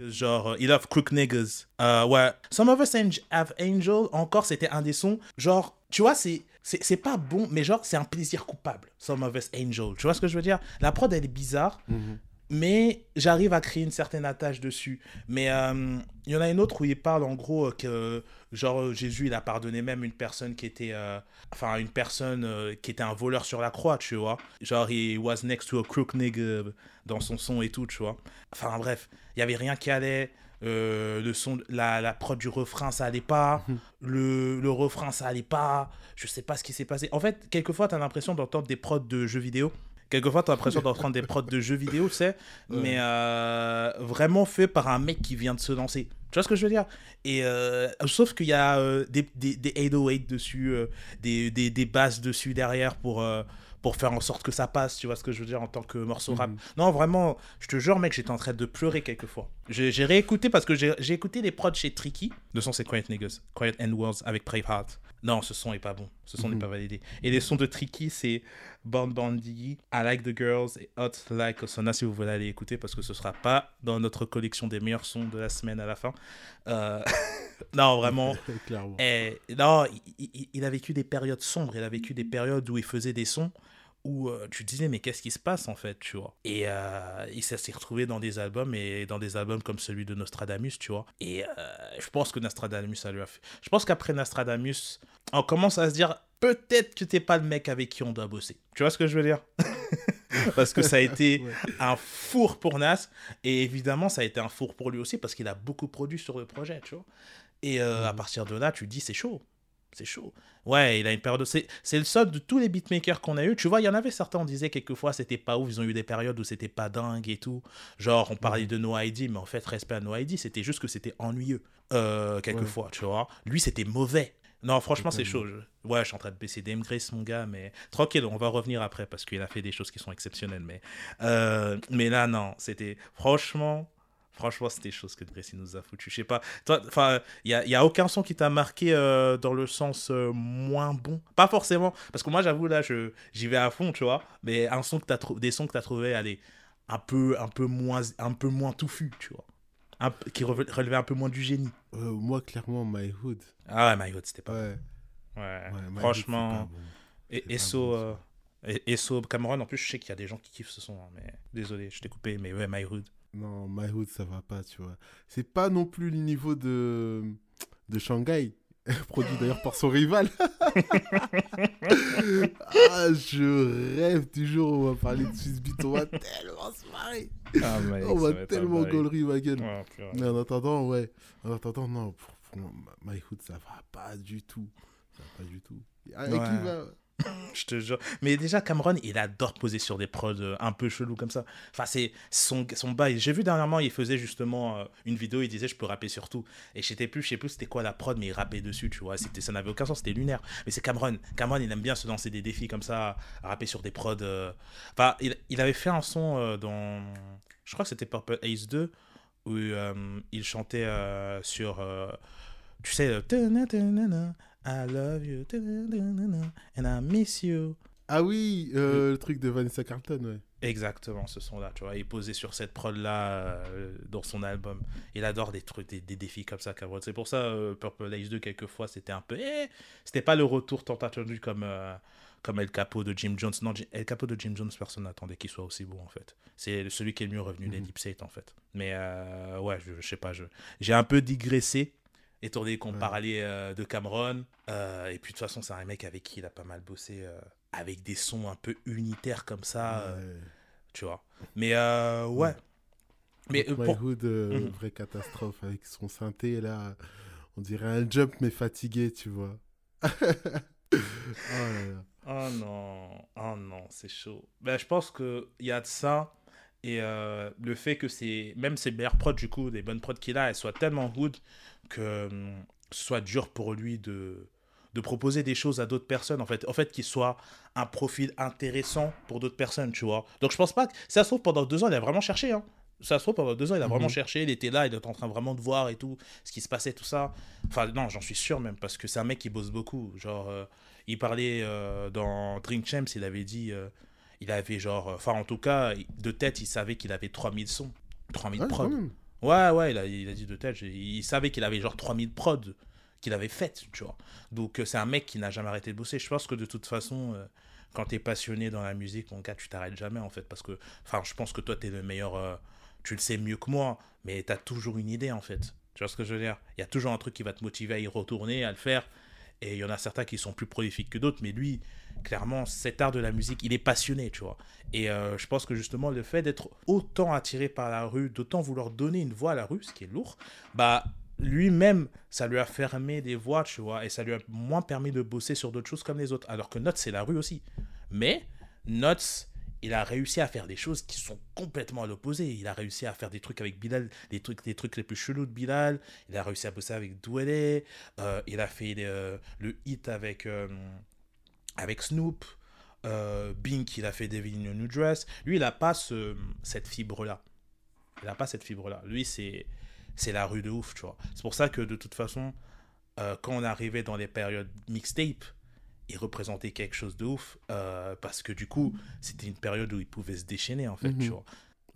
Speaker 1: genre il love crook niggas. ouais, Some of Us Have Angel, encore c'était un des sons. Genre, tu vois, c'est c'est pas bon, mais genre, c'est un plaisir coupable. Some of Us Angel. Tu vois ce que je veux dire? La prod, elle est bizarre. Mhm mais j'arrive à créer une certaine attache dessus. Mais euh, il y en a une autre où il parle en gros que genre Jésus il a pardonné même une personne qui était euh, enfin une personne euh, qui était un voleur sur la croix, tu vois. Genre he was next to a crook nigga dans son son et tout, tu vois. Enfin bref, il y avait rien qui allait. Le son la, la prod du refrain ça allait pas. Le, le refrain ça allait pas. Je sais pas ce qui s'est passé. En fait quelquefois tu as l'impression d'entendre des prods de jeux vidéo. Quelquefois, tu as l'impression d'entendre des prods de jeux vidéo, tu sais, mais euh, vraiment fait par un mec qui vient de se lancer. Tu vois ce que je veux dire? Et euh, sauf qu'il y a euh, des, des, des 808 dessus, des, des, des basses dessus derrière pour pour faire en sorte que ça passe, tu vois ce que je veux dire, en tant que morceau rap. Mhm. Non, vraiment, je te jure, mec, j'étais en train de pleurer quelquefois. J'ai réécouté parce que j'ai écouté les prods chez Tricky. Le son, c'est Quiet Niggas, Quiet End Worlds avec Braveheart. Non, ce son est pas bon. Ce son n'est mhm. pas validé. Et les sons de Tricky, c'est Band Bandy, I Like the Girls et Hot Like Osana si vous voulez aller écouter parce que ce sera pas dans notre collection des meilleurs sons de la semaine à la fin. Euh, non, vraiment. Et, non, il, a vécu des périodes sombres. Il a vécu des périodes où il faisait des sons où euh, tu disais mais qu'est-ce qui se passe en fait tu vois? Et euh, il s'est retrouvé dans des albums et dans des albums comme celui de Nostradamus tu vois. Et euh, je pense que Nostradamus ça lui a fait je pense qu'après Nostradamus on commence à se dire peut-être que t'es pas le mec avec qui on doit bosser. Tu vois ce que je veux dire? Parce que ça a été un four pour Nas et évidemment ça a été un four pour lui aussi parce qu'il a beaucoup produit sur le projet tu vois. Et à mmh. partir de là tu dis c'est chaud c'est chaud. Ouais, il a une période. C'est, c'est le seul de tous les beatmakers qu'on a eu. Tu vois, il y en avait certains, on disait quelquefois, c'était pas ouf. Ils ont eu des périodes où c'était pas dingue et tout. Genre, on parlait de No ID, mais en fait, respect à No ID, c'était juste que c'était ennuyeux. Euh, quelquefois, tu vois. Lui, c'était mauvais. Non, franchement, c'est chaud. Ouais, je suis en train de baisser Dame Grace, mon gars, mais tranquille, on va revenir après parce qu'il a fait des choses qui sont exceptionnelles. Mais, euh, mais là, non, c'était franchement, Franchement, c'était des choses que Gracie nous a foutu. Je sais pas. Enfin, il y a, y a, aucun son qui t'a marqué euh, dans le sens euh, moins bon? Pas forcément. Parce que moi, j'avoue, là, j'y vais à fond, tu vois. Mais un son que as des sons que tu as trouvé, allez, un peu, un peu moins, un peu moins touffu, tu vois. Un, qui relevait un peu moins du génie.
Speaker 2: Euh, moi, clairement, My Hood.
Speaker 1: Ah ouais, My Hood, c'était pas ouais. bon. Ouais. Franchement. Et Esso. Esso Cameron, en plus, je sais qu'il y a des gens qui kiffent ce son, hein, mais désolé, je t'ai coupé, mais ouais, My Hood.
Speaker 2: Non, My Hood, ça va pas, tu vois. C'est pas non plus le niveau de, de Shanghai, produit d'ailleurs par son rival. ah, je rêve du jour où on va parler de Swiss Beat, on va tellement se marrer. Ah, on va, tellement gaulerie, ma gueule. Mais en attendant, ouais. En attendant, non, pour, My Hood, ça va pas du tout. Ça va pas du tout. Avec qui va
Speaker 1: je te jure. Mais déjà, Cameron, il adore poser sur des prods euh, un peu chelous comme ça. Enfin, c'est son, son bail. J'ai vu dernièrement, il faisait justement euh, une vidéo, il disait je peux rapper sur tout. Et je sais plus, je sais plus c'était quoi la prod, mais il rappait dessus, tu vois. Ça n'avait aucun sens, c'était lunaire. Mais c'est Cameron. Cameron, il aime bien se lancer des défis comme ça, rapper sur des prods. Euh. Enfin, il, avait fait un son dans. Je crois que c'était Purple Ace 2, où il chantait sur. tu sais. I love you and I miss you.
Speaker 2: Ah oui, euh, le truc de Vanessa Carlton, ouais.
Speaker 1: Exactement, ce son-là, tu vois. Il posé sur cette prod-là euh, dans son album. Il adore des trucs, des, défis comme ça, Cameron. C'est pour ça, euh, Purple Haze 2, quelquefois, c'était un peu. Eh, c'était pas le retour tant attendu comme, comme El Capo de Jim Jones. Non, El Capo de Jim Jones, personne n'attendait qu'il soit aussi beau, en fait. C'est celui qui est le mieux revenu des mhm. Deep State, en fait. Mais ouais, je, je sais pas, j'ai un peu digressé étant donné qu'on parlait euh, de Cameron. Euh, et puis de toute façon, c'est un mec avec qui il a pas mal bossé, euh, avec des sons un peu unitaires comme ça. tu vois. Mais ouais.
Speaker 2: Mais pour... Hood, mhm. vraie catastrophe avec son synthé là. On dirait un jump mais fatigué, tu vois.
Speaker 1: oh, oh non, oh non, c'est chaud. Ben, je pense qu'il y a de ça. Et le fait que c'est même ses meilleures prods, du coup, des bonnes prods qu'il a, elles soient tellement good que hum, ce soit dur pour lui de, de proposer des choses à d'autres personnes, en fait, en fait qu'il soit un profil intéressant pour d'autres personnes, tu vois. Donc je pense pas que, ça se trouve, pendant deux ans, il a vraiment cherché, hein. Ça se trouve, pendant deux ans, il a vraiment mhm. cherché, il était là, il était en train vraiment de voir et tout, ce qui se passait, tout ça. Enfin, non, j'en suis sûr même, parce que c'est un mec qui bosse beaucoup. Genre, euh, il parlait euh, dans Drink Champs, il avait dit, euh, il avait genre. Enfin, en tout cas, de tête, il savait qu'il avait 3000 sons. 3000 prods. Ouais, ouais, il a, il a, dit de tête. Il savait qu'il avait genre 3000 prods qu'il avait faites, tu vois. Donc, euh, c'est un mec qui n'a jamais arrêté de bosser. Je pense que de toute façon, euh, quand tu es passionné dans la musique, mon gars, tu t'arrêtes jamais, en fait. Parce que, enfin, je pense que toi, tu es le meilleur. Euh, tu le sais mieux que moi, mais tu as toujours une idée, en fait. Tu vois ce que je veux dire? Il y a toujours un truc qui va te motiver à y retourner, à le faire. Et il y en a certains qui sont plus prolifiques que d'autres, mais lui, clairement, cet art de la musique, il est passionné, tu vois. Et euh, je pense que justement, le fait d'être autant attiré par la rue, d'autant vouloir donner une voix à la rue, ce qui est lourd, bah, lui-même, ça lui a fermé des voies, tu vois, et ça lui a moins permis de bosser sur d'autres choses comme les autres. Alors que Notes, c'est la rue aussi. Mais Notes, il a réussi à faire des choses qui sont complètement à l'opposé. Il a réussi à faire des trucs avec Bilal, des trucs, des trucs les plus chelous de Bilal. Il a réussi à bosser avec Douele. Euh, il a fait euh, le hit avec, avec Snoop. Bink, il a fait Devil in a New Dress. Lui, il n'a pas ce, cette fibre-là. Il n'a pas cette fibre-là. Lui, c'est, c'est la rue de ouf, tu vois. C'est pour ça que de toute façon, quand on arrivait dans les périodes mixtape, il représentait quelque chose de ouf euh, parce que du coup c'était une période où il pouvait se déchaîner en fait tu
Speaker 2: mhm.
Speaker 1: vois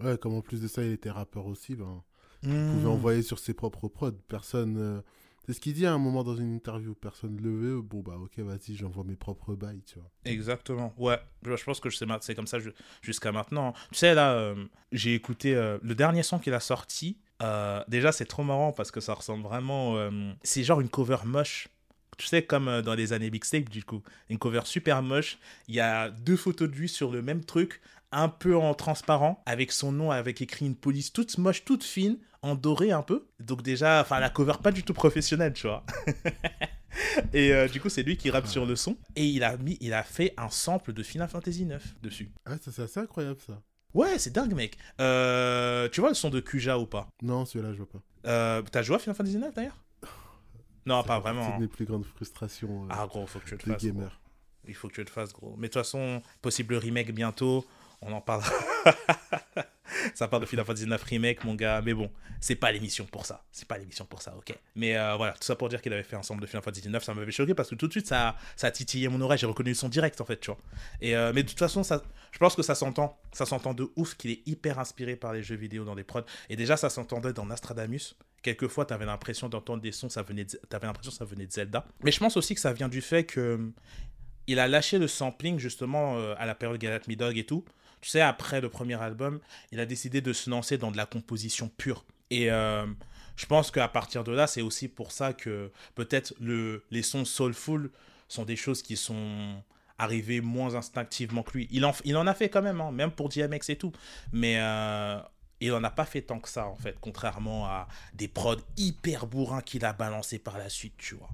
Speaker 2: ouais comme en plus de ça il était rappeur aussi ben, il pouvait hmm. envoyer sur ses propres prods personne euh, c'est ce qu'il dit à un moment dans une interview personne levé bon bah ok vas-y j'envoie mes propres bails tu vois.
Speaker 1: Exactement ouais. Je pense que c'est comme ça jusqu'à maintenant tu sais là euh, j'ai écouté le dernier son qu'il a sorti déjà c'est trop marrant parce que ça ressemble vraiment c'est genre une cover moche. Tu sais, comme euh, dans les années mixtape, du coup. Une cover super moche. Il y a deux photos de lui sur le même truc, un peu en transparent, avec son nom, avec écrit une police toute moche, toute fine, en doré un peu. Donc déjà, enfin, la cover pas du tout professionnelle, tu vois. et euh, du coup, c'est lui qui rappe sur le son. Et il a, mis, il a fait un sample de Final Fantasy 9 dessus.
Speaker 2: Ah, ça, c'est assez incroyable, ça.
Speaker 1: Ouais, c'est dingue, mec. Euh, tu vois le son de Kuja ou pas?
Speaker 2: Non, celui-là, je vois pas.
Speaker 1: Euh, T'as joué à Final Fantasy 9 d'ailleurs? Non, pas vraiment.
Speaker 2: C'est une des plus grandes frustrations.
Speaker 1: Ah, gros, faut que tu le fasses. Il faut que tu le fasses, gros. Mais de toute façon, possible remake bientôt. On en parlera. ça parle de Final Fantasy 9 Remake, mon gars. Mais bon, c'est pas l'émission pour ça. C'est pas l'émission pour ça, ok. Mais euh, voilà, tout ça pour dire qu'il avait fait ensemble de Final Fantasy 9, ça m'avait choqué parce que tout de suite, ça, ça a titillé mon oreille. J'ai reconnu son direct, en fait, tu vois. Et, euh, mais de toute façon, ça, je pense que ça s'entend. Ça s'entend de ouf qu'il est hyper inspiré par les jeux vidéo dans des prods. Et déjà, ça s'entendait dans Nostradamus. Quelquefois, tu avais l'impression d'entendre des sons, ça venait de... avais l'impression que ça venait de Zelda. Mais je pense aussi que ça vient du fait que il a lâché le sampling justement euh, à la période Get Me Dog et tout. Tu sais, après le premier album, il a décidé de se lancer dans de la composition pure. Et euh, je pense qu'à partir de là, c'est aussi pour ça que peut-être le, les sons soulful sont des choses qui sont arrivées moins instinctivement que lui. Il en, a fait quand même, hein, même pour DMX et tout. Mais euh, il n'en a pas fait tant que ça, en fait, contrairement à des prods hyper bourrins qu'il a balancé par la suite, tu vois.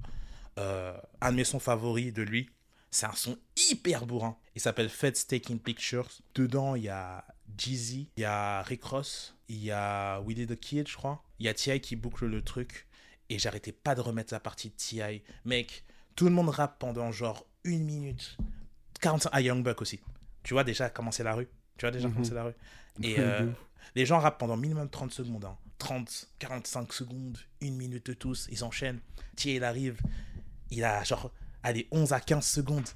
Speaker 1: Euh, un de mes sons favoris de lui, c'est un son hyper bourrin. Il s'appelle Feds Taking Pictures. Dedans, il y a Jeezy, il y a Rick Ross, il y a Willie the Kid, je crois. Il y a T.I. qui boucle le truc. Et j'arrêtais pas de remettre la partie de T.I. Mec, tout le monde rappe pendant genre une minute. 45 à Young Buck aussi. Tu vois déjà commencer la rue. Tu vois déjà mhm. commencer la rue. Et euh, les gens rappent pendant minimum 30 secondes. 30, hein. 45 secondes, une minute tous. Ils enchaînent. T.I. il arrive. Il a genre allez, 11 à 15 secondes.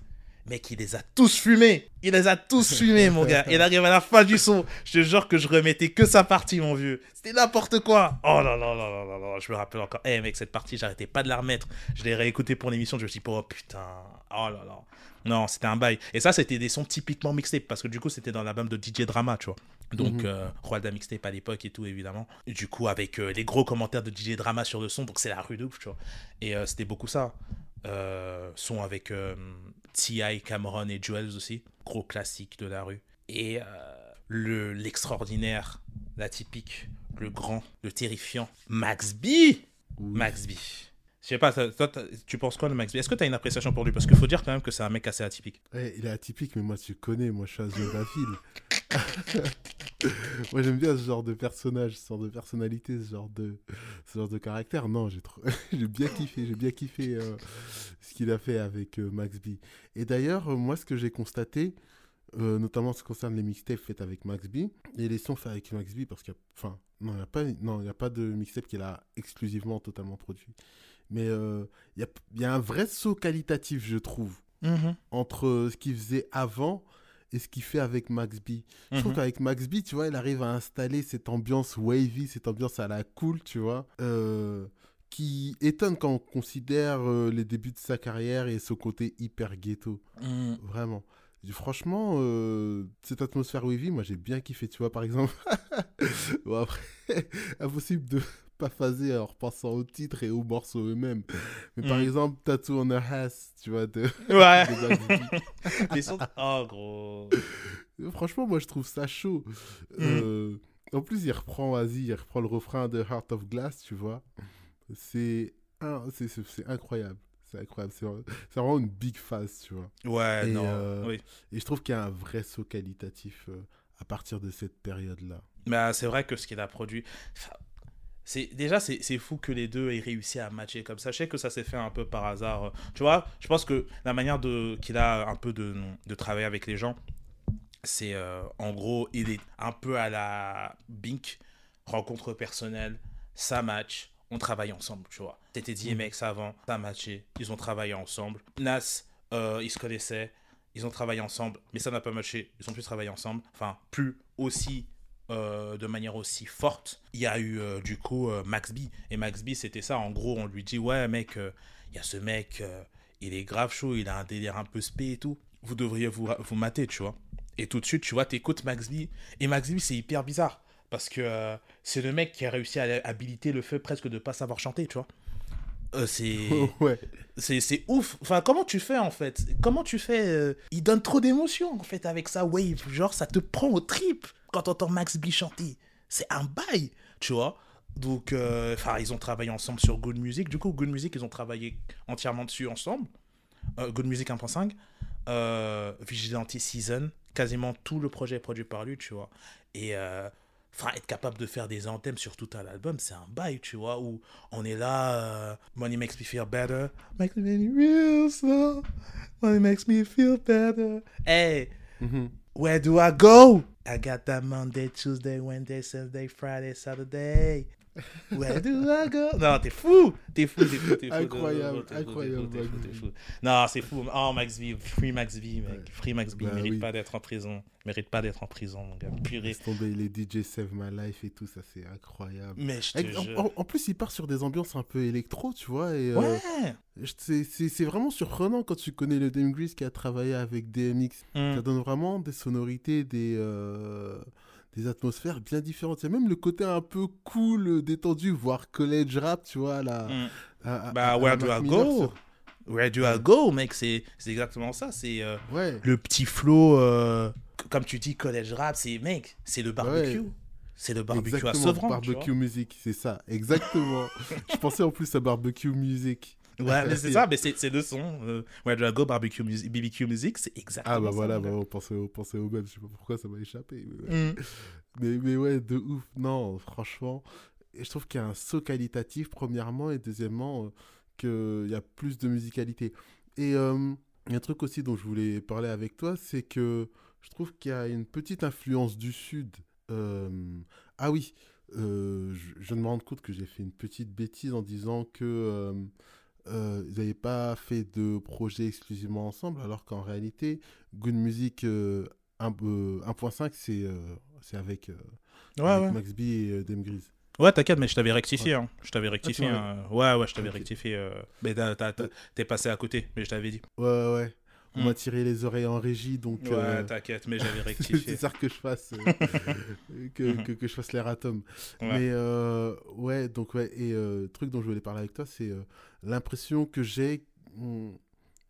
Speaker 1: Mec, il les a tous fumés. Il les a tous fumés, mon gars. Il arrive à la fin du son. Je te jure que je remettais que sa partie, mon vieux. C'était n'importe quoi. Oh là là là là là là. Je me rappelle encore. Eh, mec, cette partie, j'arrêtais pas de la remettre. Je l'ai réécouté pour l'émission. Je me suis dit, oh putain. Oh là là. Non, c'était un bail. Et ça, c'était des sons typiquement mixtape. Parce que du coup, c'était dans l'album de DJ Drama, tu vois. Donc, euh, de la mixtape à l'époque et tout, évidemment. du coup, avec euh, les gros commentaires de DJ Drama sur le son. Donc, c'est la rue de ouf, tu vois. Et euh, c'était beaucoup ça. Euh, sont avec euh, T.I., Cameron et Jules aussi. Gros classique de la rue. Et euh, le l'extraordinaire, l'atypique, le grand, le terrifiant, Max B. Max B. Je sais pas, toi, tu penses quoi de Max B? Est-ce que tu as une appréciation pour lui? Parce qu'il faut dire quand même que c'est un mec assez atypique.
Speaker 2: il est atypique, mais moi tu connais, moi je suis à ville. Moi, j'aime bien ce genre de personnage, ce genre de personnalité, ce genre de, ce genre de caractère. Non, j'ai trop... bien kiffé, j'ai bien kiffé euh, ce qu'il a fait avec euh, Max B. Et d'ailleurs, euh, moi, ce que j'ai constaté, notamment en ce qui concerne les mixtapes faites avec Max B, et les sons faits avec Max B, parce qu'il y a, enfin, non, il n'y a pas, non, il y a pas de mixtape qui est là exclusivement totalement produit. Mais il y a, y, a, un vrai saut qualitatif, je trouve, mm-hmm. entre ce qu'il faisait avant et ce qu'il fait avec Max B. Je trouve mhm. qu'avec Max B, tu vois, il arrive à installer cette ambiance wavy, cette ambiance à la cool, tu vois, euh, qui étonne quand on considère euh, les débuts de sa carrière et ce côté hyper ghetto. Mhm. Vraiment. Franchement, euh, cette atmosphère wavy, moi j'ai bien kiffé, tu vois, par exemple. bon, après, impossible de pas phaser en repensant au titre et aux morceaux eux-mêmes. Mais par mm. exemple, Tattoo on her ass, tu vois, de.
Speaker 1: Ouais. Oh, gros.
Speaker 2: Franchement, moi je trouve ça chaud. Mm. Euh, en plus, il reprend, vas-y, il reprend le refrain de Heart of Glass, tu vois. C'est c'est incroyable. C'est incroyable. C'est vraiment une big phase, tu vois.
Speaker 1: Ouais, non.
Speaker 2: Euh,
Speaker 1: oui.
Speaker 2: Et je trouve qu'il y a un vrai saut qualitatif euh, à partir de cette période-là.
Speaker 1: Bah, c'est vrai que ce qu'il a produit. C'est déjà c'est fou que les deux aient réussi à matcher comme ça. Je sais que ça s'est fait un peu par hasard. Tu vois, je pense que la manière de qu'il a un peu de, de travailler avec les gens, c'est euh, en gros il est un peu à la Bink rencontre personnelle, ça match, on travaille ensemble, tu vois. Dit mec ça avant, ça matché, ils ont travaillé ensemble. Nas, euh, ils se connaissaient, ils ont travaillé ensemble, mais ça n'a pas matché, ils ont plus travaillé ensemble. Enfin, plus aussi euh, de manière aussi forte, il y a eu euh, du coup euh, Max B. Et Max B, c'était ça. En gros, on lui dit Ouais, mec, il y a ce mec, il est grave chaud, il a un délire un peu spé et tout. Vous devriez vous, vous mater, tu vois. Et tout de suite, tu vois, t'écoutes Max B. Et Max B, c'est hyper bizarre. Parce que c'est le mec qui a réussi à habiliter le feu presque de pas savoir chanter, tu vois. c'est
Speaker 2: ouais.
Speaker 1: c'est ouf enfin comment tu fais en fait? Comment tu fais il donne trop d'émotions en fait avec sa wave genre ça te prend au trip quand t'entends Max B chanter, c'est un bail, tu vois. Donc, euh, enfin, ils ont travaillé ensemble sur Good Music. Du coup, Good Music, ils ont travaillé entièrement dessus ensemble. Euh, Good Music 1.5. Euh, Vigilante Season. Quasiment tout le projet est produit par lui, tu vois. Et euh, enfin, être capable de faire des anthèmes sur tout un album, c'est un bail, tu vois, où on est là, Money makes me feel better, makes me feel so, money makes me feel better. Hey, mm-hmm. Where do I go? I got that Monday, Tuesday, Wednesday, Thursday, Friday, Saturday. Where do I go? Non, t'es fou! T'es fou, t'es fou, t'es fou.
Speaker 2: Incroyable, incroyable.
Speaker 1: T'es fou, Non, c'est fou. Oh, Max V, Free Max V, mec. Free Max V, bah, mérite pas d'être en prison. Mérite pas d'être en prison, mon gars. Purée.
Speaker 2: tomber les DJ Save My Life et tout, ça, c'est incroyable.
Speaker 1: Mais je te jure.
Speaker 2: En, plus, il part sur des ambiances un peu électro, tu vois. Et,
Speaker 1: euh, ouais!
Speaker 2: Euh, c'est vraiment surprenant quand tu connais le Dame Grease qui a travaillé avec DMX. Hmm. Ça donne vraiment des sonorités, des. Euh des atmosphères bien différentes. Il y a même le côté un peu cool, détendu, voire college rap, tu vois. Là,
Speaker 1: mm. bah, Where Do I Go? Where Do I Go, mec, c'est exactement ça. C'est euh, le petit flow, euh, comme tu dis, college rap, c'est, mec, c'est le barbecue. C'est le barbecue à Sevran.
Speaker 2: Barbecue music, c'est ça, exactement. Je pensais en plus à barbecue music.
Speaker 1: Ouais, mais c'est ça, mais c'est le son. Euh, Where Do I Go, Barbecue Music, BBQ Music, c'est exactement
Speaker 2: ça. Ah bah
Speaker 1: voilà,
Speaker 2: bah, on, pensait, on pensait au même, je sais pas pourquoi ça m'a échappé. Mm. Mais, mais, ouais, de ouf. Non, franchement, je trouve qu'il y a un saut qualitatif, premièrement, et deuxièmement, euh, qu'il y a plus de musicalité. Et euh, un truc aussi dont je voulais parler avec toi, c'est que je trouve qu'il y a une petite influence du Sud. Euh, ah oui, je, je, me rends compte que j'ai fait une petite bêtise en disant que euh, ils n'avaient pas fait de projet exclusivement ensemble, alors qu'en réalité, Good Music 1.5, euh, euh, c'est c'est avec, Max B et Dame Grise.
Speaker 1: Ouais, t'inquiète, mais je t'avais rectifié. Hein. Je t'avais rectifié. Ah, hein. Ouais, ouais, je t'avais rectifié. Mais t'es passé à côté, mais je t'avais dit.
Speaker 2: Ouais, ouais. On hmm. m'a tiré les oreilles en régie, donc.
Speaker 1: Ouais, t'inquiète, mais j'avais rectifié.
Speaker 2: c'est ça que je fasse, que, hmm. que, que, je fasse l'erratum. Mais ouais, donc ouais, et truc dont je voulais parler avec toi, c'est l'impression que j'ai, hmm,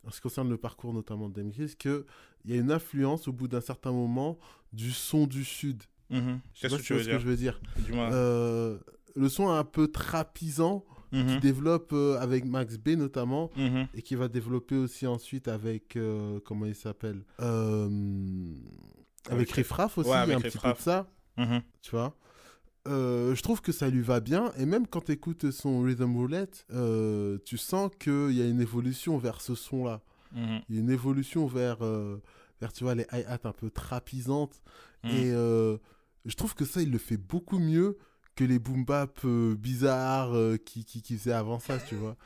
Speaker 2: en ce qui concerne le parcours notamment de Demgris, qu'il y a une influence au bout d'un certain moment du son du Sud.
Speaker 1: Mm Qu'est-ce que,
Speaker 2: ce que je veux dire
Speaker 1: euh,
Speaker 2: Le son un peu trapisant qui mhm. développe euh, avec Max B notamment mhm. et qui va développer aussi ensuite avec euh, comment il s'appelle avec, Riffraff aussi un petit peu de ça mhm. tu vois? Euh, je trouve que ça lui va bien. Et même quand tu écoutes son Rhythm Roulette, euh, tu sens qu'il y a une évolution vers ce son-là. Mhm. Il y a une évolution vers, euh, vers tu vois, les hi-hats un peu trapisantes. Mhm. Et je trouve que ça, il le fait beaucoup mieux que les boom bap bizarres qui, qui, faisaient avant ça, tu vois.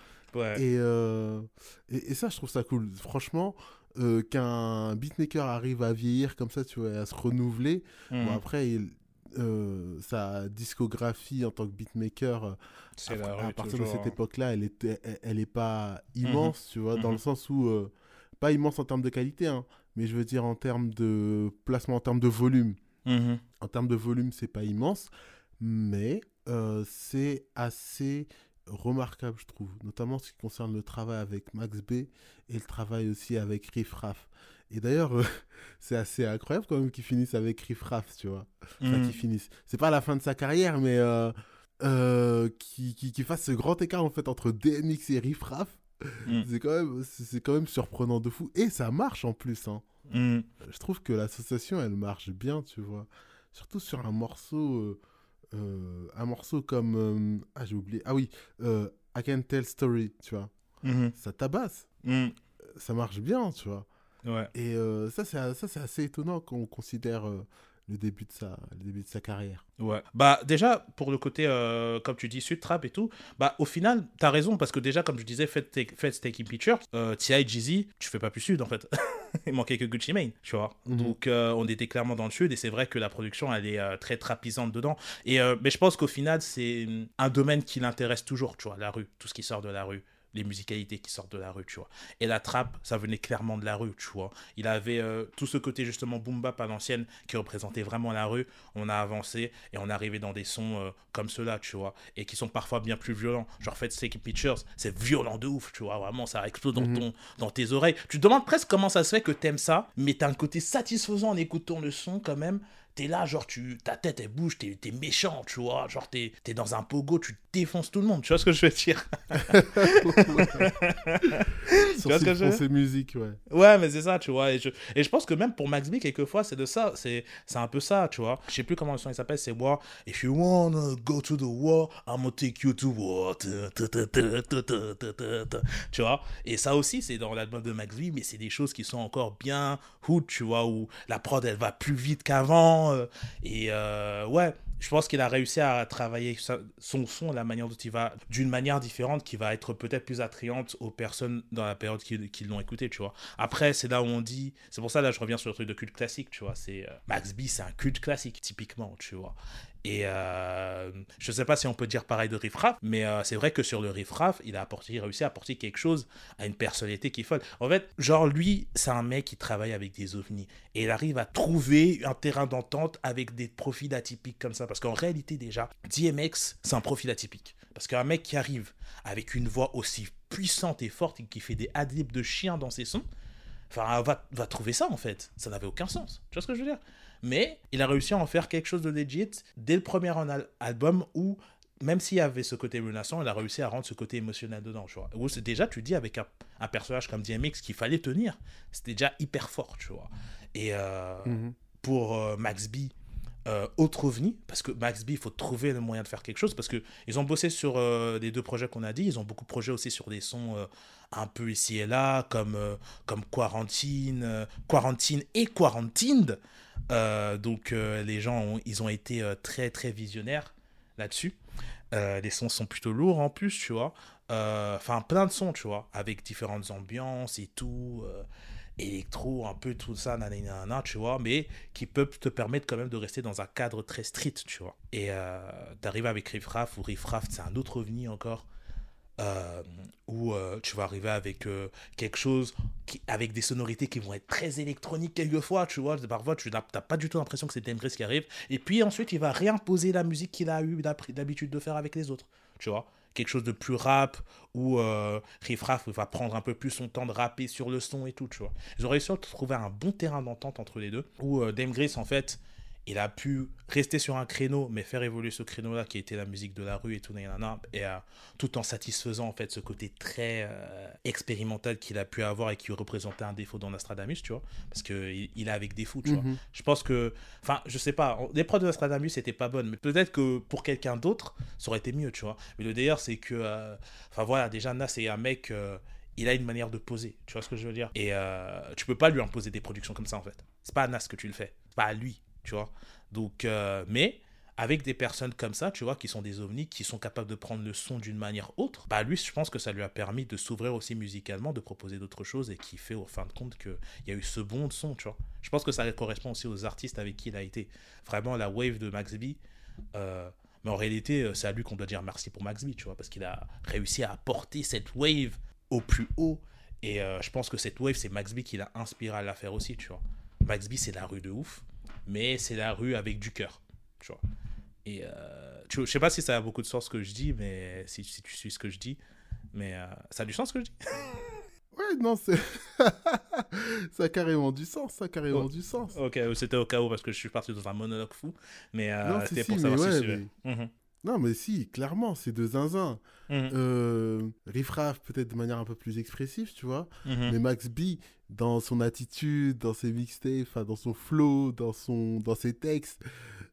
Speaker 2: Et, et, et, ça, je trouve ça cool. Franchement, qu'un beatmaker arrive à vieillir comme ça, tu vois, à se renouveler. Bon, mhm. après, il, euh, sa discographie en tant que beatmaker, à, partir de cette époque-là, elle est, elle, est pas mhm. immense, tu vois, dans le mhm. sens où, pas immense en termes de qualité, hein, mais je veux dire en termes de placement, en termes de volume. En termes de volume, c'est pas immense, mais c'est assez remarquable, je trouve, notamment en ce qui concerne le travail avec Max B et le travail aussi avec Riff Raff. Et d'ailleurs, c'est assez incroyable quand même qu'ils finissent avec Riff Raff, tu vois. Enfin, qu'ils mm. finissent. C'est pas la fin de sa carrière, mais euh, euh, qui, qui, fasse ce grand écart en fait entre DMX et Riff Raff. Mm. C'est quand, même, c'est quand même surprenant de fou. Et ça marche en plus. Hein. Mm. Je trouve que l'association, elle marche bien, tu vois. Surtout sur un morceau. Euh, euh, un morceau comme. Euh, ah, j'ai oublié. Ah oui, euh, I Can Tell Story, tu vois. Mhm. Ça tabasse. Ça marche bien, tu vois. Ouais. Et ça, c'est assez étonnant quand on considère le début de sa le début de sa carrière.
Speaker 1: Ouais. Bah déjà pour le côté euh, comme tu dis sud trap et tout, bah au final tu as raison parce que déjà comme je disais faites faites taking pictures, euh, T.I. Jeezy, tu fais pas plus sud en fait. Il manquait que Gucci Mane, tu vois. Mhm. Donc euh, on était clairement dans le sud et c'est vrai que la production elle est euh, très trapisante dedans et mais je pense qu'au final c'est un domaine qui l'intéresse toujours, tu vois, la rue, tout ce qui sort de la rue les musicalités qui sortent de la rue, tu vois. Et la trappe, ça venait clairement de la rue, tu vois. Il avait euh, tout ce côté justement boom bap à l'ancienne qui représentait vraiment la rue. On a avancé et on est arrivé dans des sons euh, comme ceux-là, tu vois, et qui sont parfois bien plus violents. Genre Faites Sticky Pictures, c'est violent de ouf, tu vois, vraiment, ça explose dans, mhm. ton, dans tes oreilles. Tu te demandes presque comment ça se fait que t'aimes ça, mais t'as un côté satisfaisant en écoutant le son quand même t'es là, genre, tu, ta tête, elle bouge, t'es es méchant, tu vois. Genre, t'es es dans un pogo, tu défonces tout le monde. Tu vois ce que je veux dire
Speaker 2: Tu vois ce que je veux musique, ouais.
Speaker 1: Ouais, mais c'est ça, tu vois. Et je, et je pense que même pour Max B, quelquefois, c'est de ça. C'est un peu ça, tu vois. Je sais plus comment le son il s'appelle, c'est War. If you wanna go to the war, I'm gonna take you to war. Tu vois Et ça aussi, c'est dans l'album de Max B, mais c'est des choses qui sont encore bien hood, tu vois, où la prod, elle va plus vite qu'avant euh, et euh, ouais, je pense qu'il a réussi à travailler son son, la manière dont d'une manière différente, qui va être peut-être plus attrayante aux personnes dans la période qui, qui l'ont écouté, tu vois. Après, c'est là où on dit, c'est pour ça là je reviens sur le truc de culte classique, tu vois. C'est euh, Max B, c'est un culte classique typiquement, tu vois. Et euh, je sais pas si on peut dire pareil de Riff Raff, mais euh, c'est vrai que sur le Riff Raff, il a, réussi à apporter quelque chose à une personnalité qui est folle. En fait, genre lui, c'est un mec qui travaille avec des ovnis et il arrive à trouver un terrain d'entente avec des profils atypiques comme ça. Parce qu'en réalité, déjà, DMX, c'est un profil atypique. Parce qu'un mec qui arrive avec une voix aussi puissante et forte et qui fait des adlibs de chien dans ses sons, enfin, va trouver ça en fait. Ça n'avait aucun sens. Tu vois ce que je veux dire? Mais il a réussi à en faire quelque chose de legit dès le premier album où même s'il y avait ce côté menaçant, il a réussi à rendre ce côté émotionnel dedans, tu vois. Où déjà, tu dis, avec un, personnage comme DMX qu'il fallait tenir, c'était déjà hyper fort, tu vois. Et euh, mhm. pour euh, Max B, euh, autre ovni, parce que Max B, il faut trouver le moyen de faire quelque chose, parce qu'ils ont bossé sur les deux projets qu'on a dit, ils ont beaucoup de projets aussi sur des sons un peu ici et là, comme, comme Quarantine, Quarantine et Quarantined, euh, donc euh, les gens ils ont été euh, très très visionnaires là-dessus. les sons sont plutôt lourds en plus, tu vois. Enfin plein de sons, tu vois, avec différentes ambiances et tout, électro, un peu tout ça, nanana, tu vois, mais qui peuvent te permettre quand même de rester dans un cadre très strict, tu vois. Et d'arriver avec Riff Raff ou Riff Raff, c'est un autre ovni encore euh, où euh, tu vas arriver avec euh, quelque chose qui, avec des sonorités qui vont être très électroniques quelquefois, tu vois. Parfois, tu n'as pas du tout l'impression que c'est Tim qui arrive. Et puis ensuite, il va réimposer la musique qu'il a eu d'habitude de faire avec les autres, tu vois. Quelque chose de plus rap, ou Riff Raff, va prendre un peu plus son temps de rapper sur le son et tout, tu vois. Ils ont réussi à trouver un bon terrain d'entente entre les deux, où Dame Grace, en fait, il a pu rester sur un créneau, mais faire évoluer ce créneau-là qui était la musique de la rue et tout, et euh, tout en satisfaisant en fait ce côté très euh, expérimental qu'il a pu avoir et qui représentait un défaut dans Nostradamus, tu vois, parce qu'il il est avec des fous, tu vois. Mhm. Je pense que, enfin, je sais pas, les prods de Nostradamus n'étaient pas bonnes, mais peut-être que pour quelqu'un d'autre, ça aurait été mieux, tu vois. Mais le d'ailleurs, c'est que, euh, enfin voilà, déjà Nas c'est un mec il a une manière de poser, tu vois ce que je veux dire Et tu peux pas lui imposer des productions comme ça en fait. C'est pas à Nas que tu le fais, pas à lui tu vois. Donc, euh, mais avec des personnes comme ça, tu vois, qui sont des ovnis, qui sont capables de prendre le son d'une manière autre, bah lui, je pense que ça lui a permis de s'ouvrir aussi musicalement, de proposer d'autres choses et qui fait au fin de compte qu'il y a eu ce bon son, tu vois. Je pense que ça correspond aussi aux artistes avec qui il a été. Vraiment, la wave de Max. Euh, mais en réalité, euh, c'est à lui qu'on doit dire merci pour Max tu vois, parce qu'il a réussi à porter cette wave au plus haut. Et je pense que cette wave, c'est Max B qui l'a inspiré à la faire aussi, tu vois. Max B, c'est la rue de ouf, mais c'est la rue avec du cœur, tu vois. Et euh, tu, je sais pas si ça a beaucoup de sens ce que je dis, mais si, si tu suis ce que je dis, mais euh, ça a du sens ce que je dis.
Speaker 2: Ouais, non, c'est. ça a carrément du sens, ça a carrément du sens.
Speaker 1: Ok, c'était au cas où parce que je suis parti dans un monologue fou, mais euh, c'était pour savoir si
Speaker 2: mhm. Non, mais si, clairement, c'est de zinzin. Mhm. Euh, Riff Raff, peut-être de manière un peu plus expressive, tu vois. Mhm. Mais Max B, dans son attitude, dans ses mixtapes, dans son flow, dans, son, dans ses textes,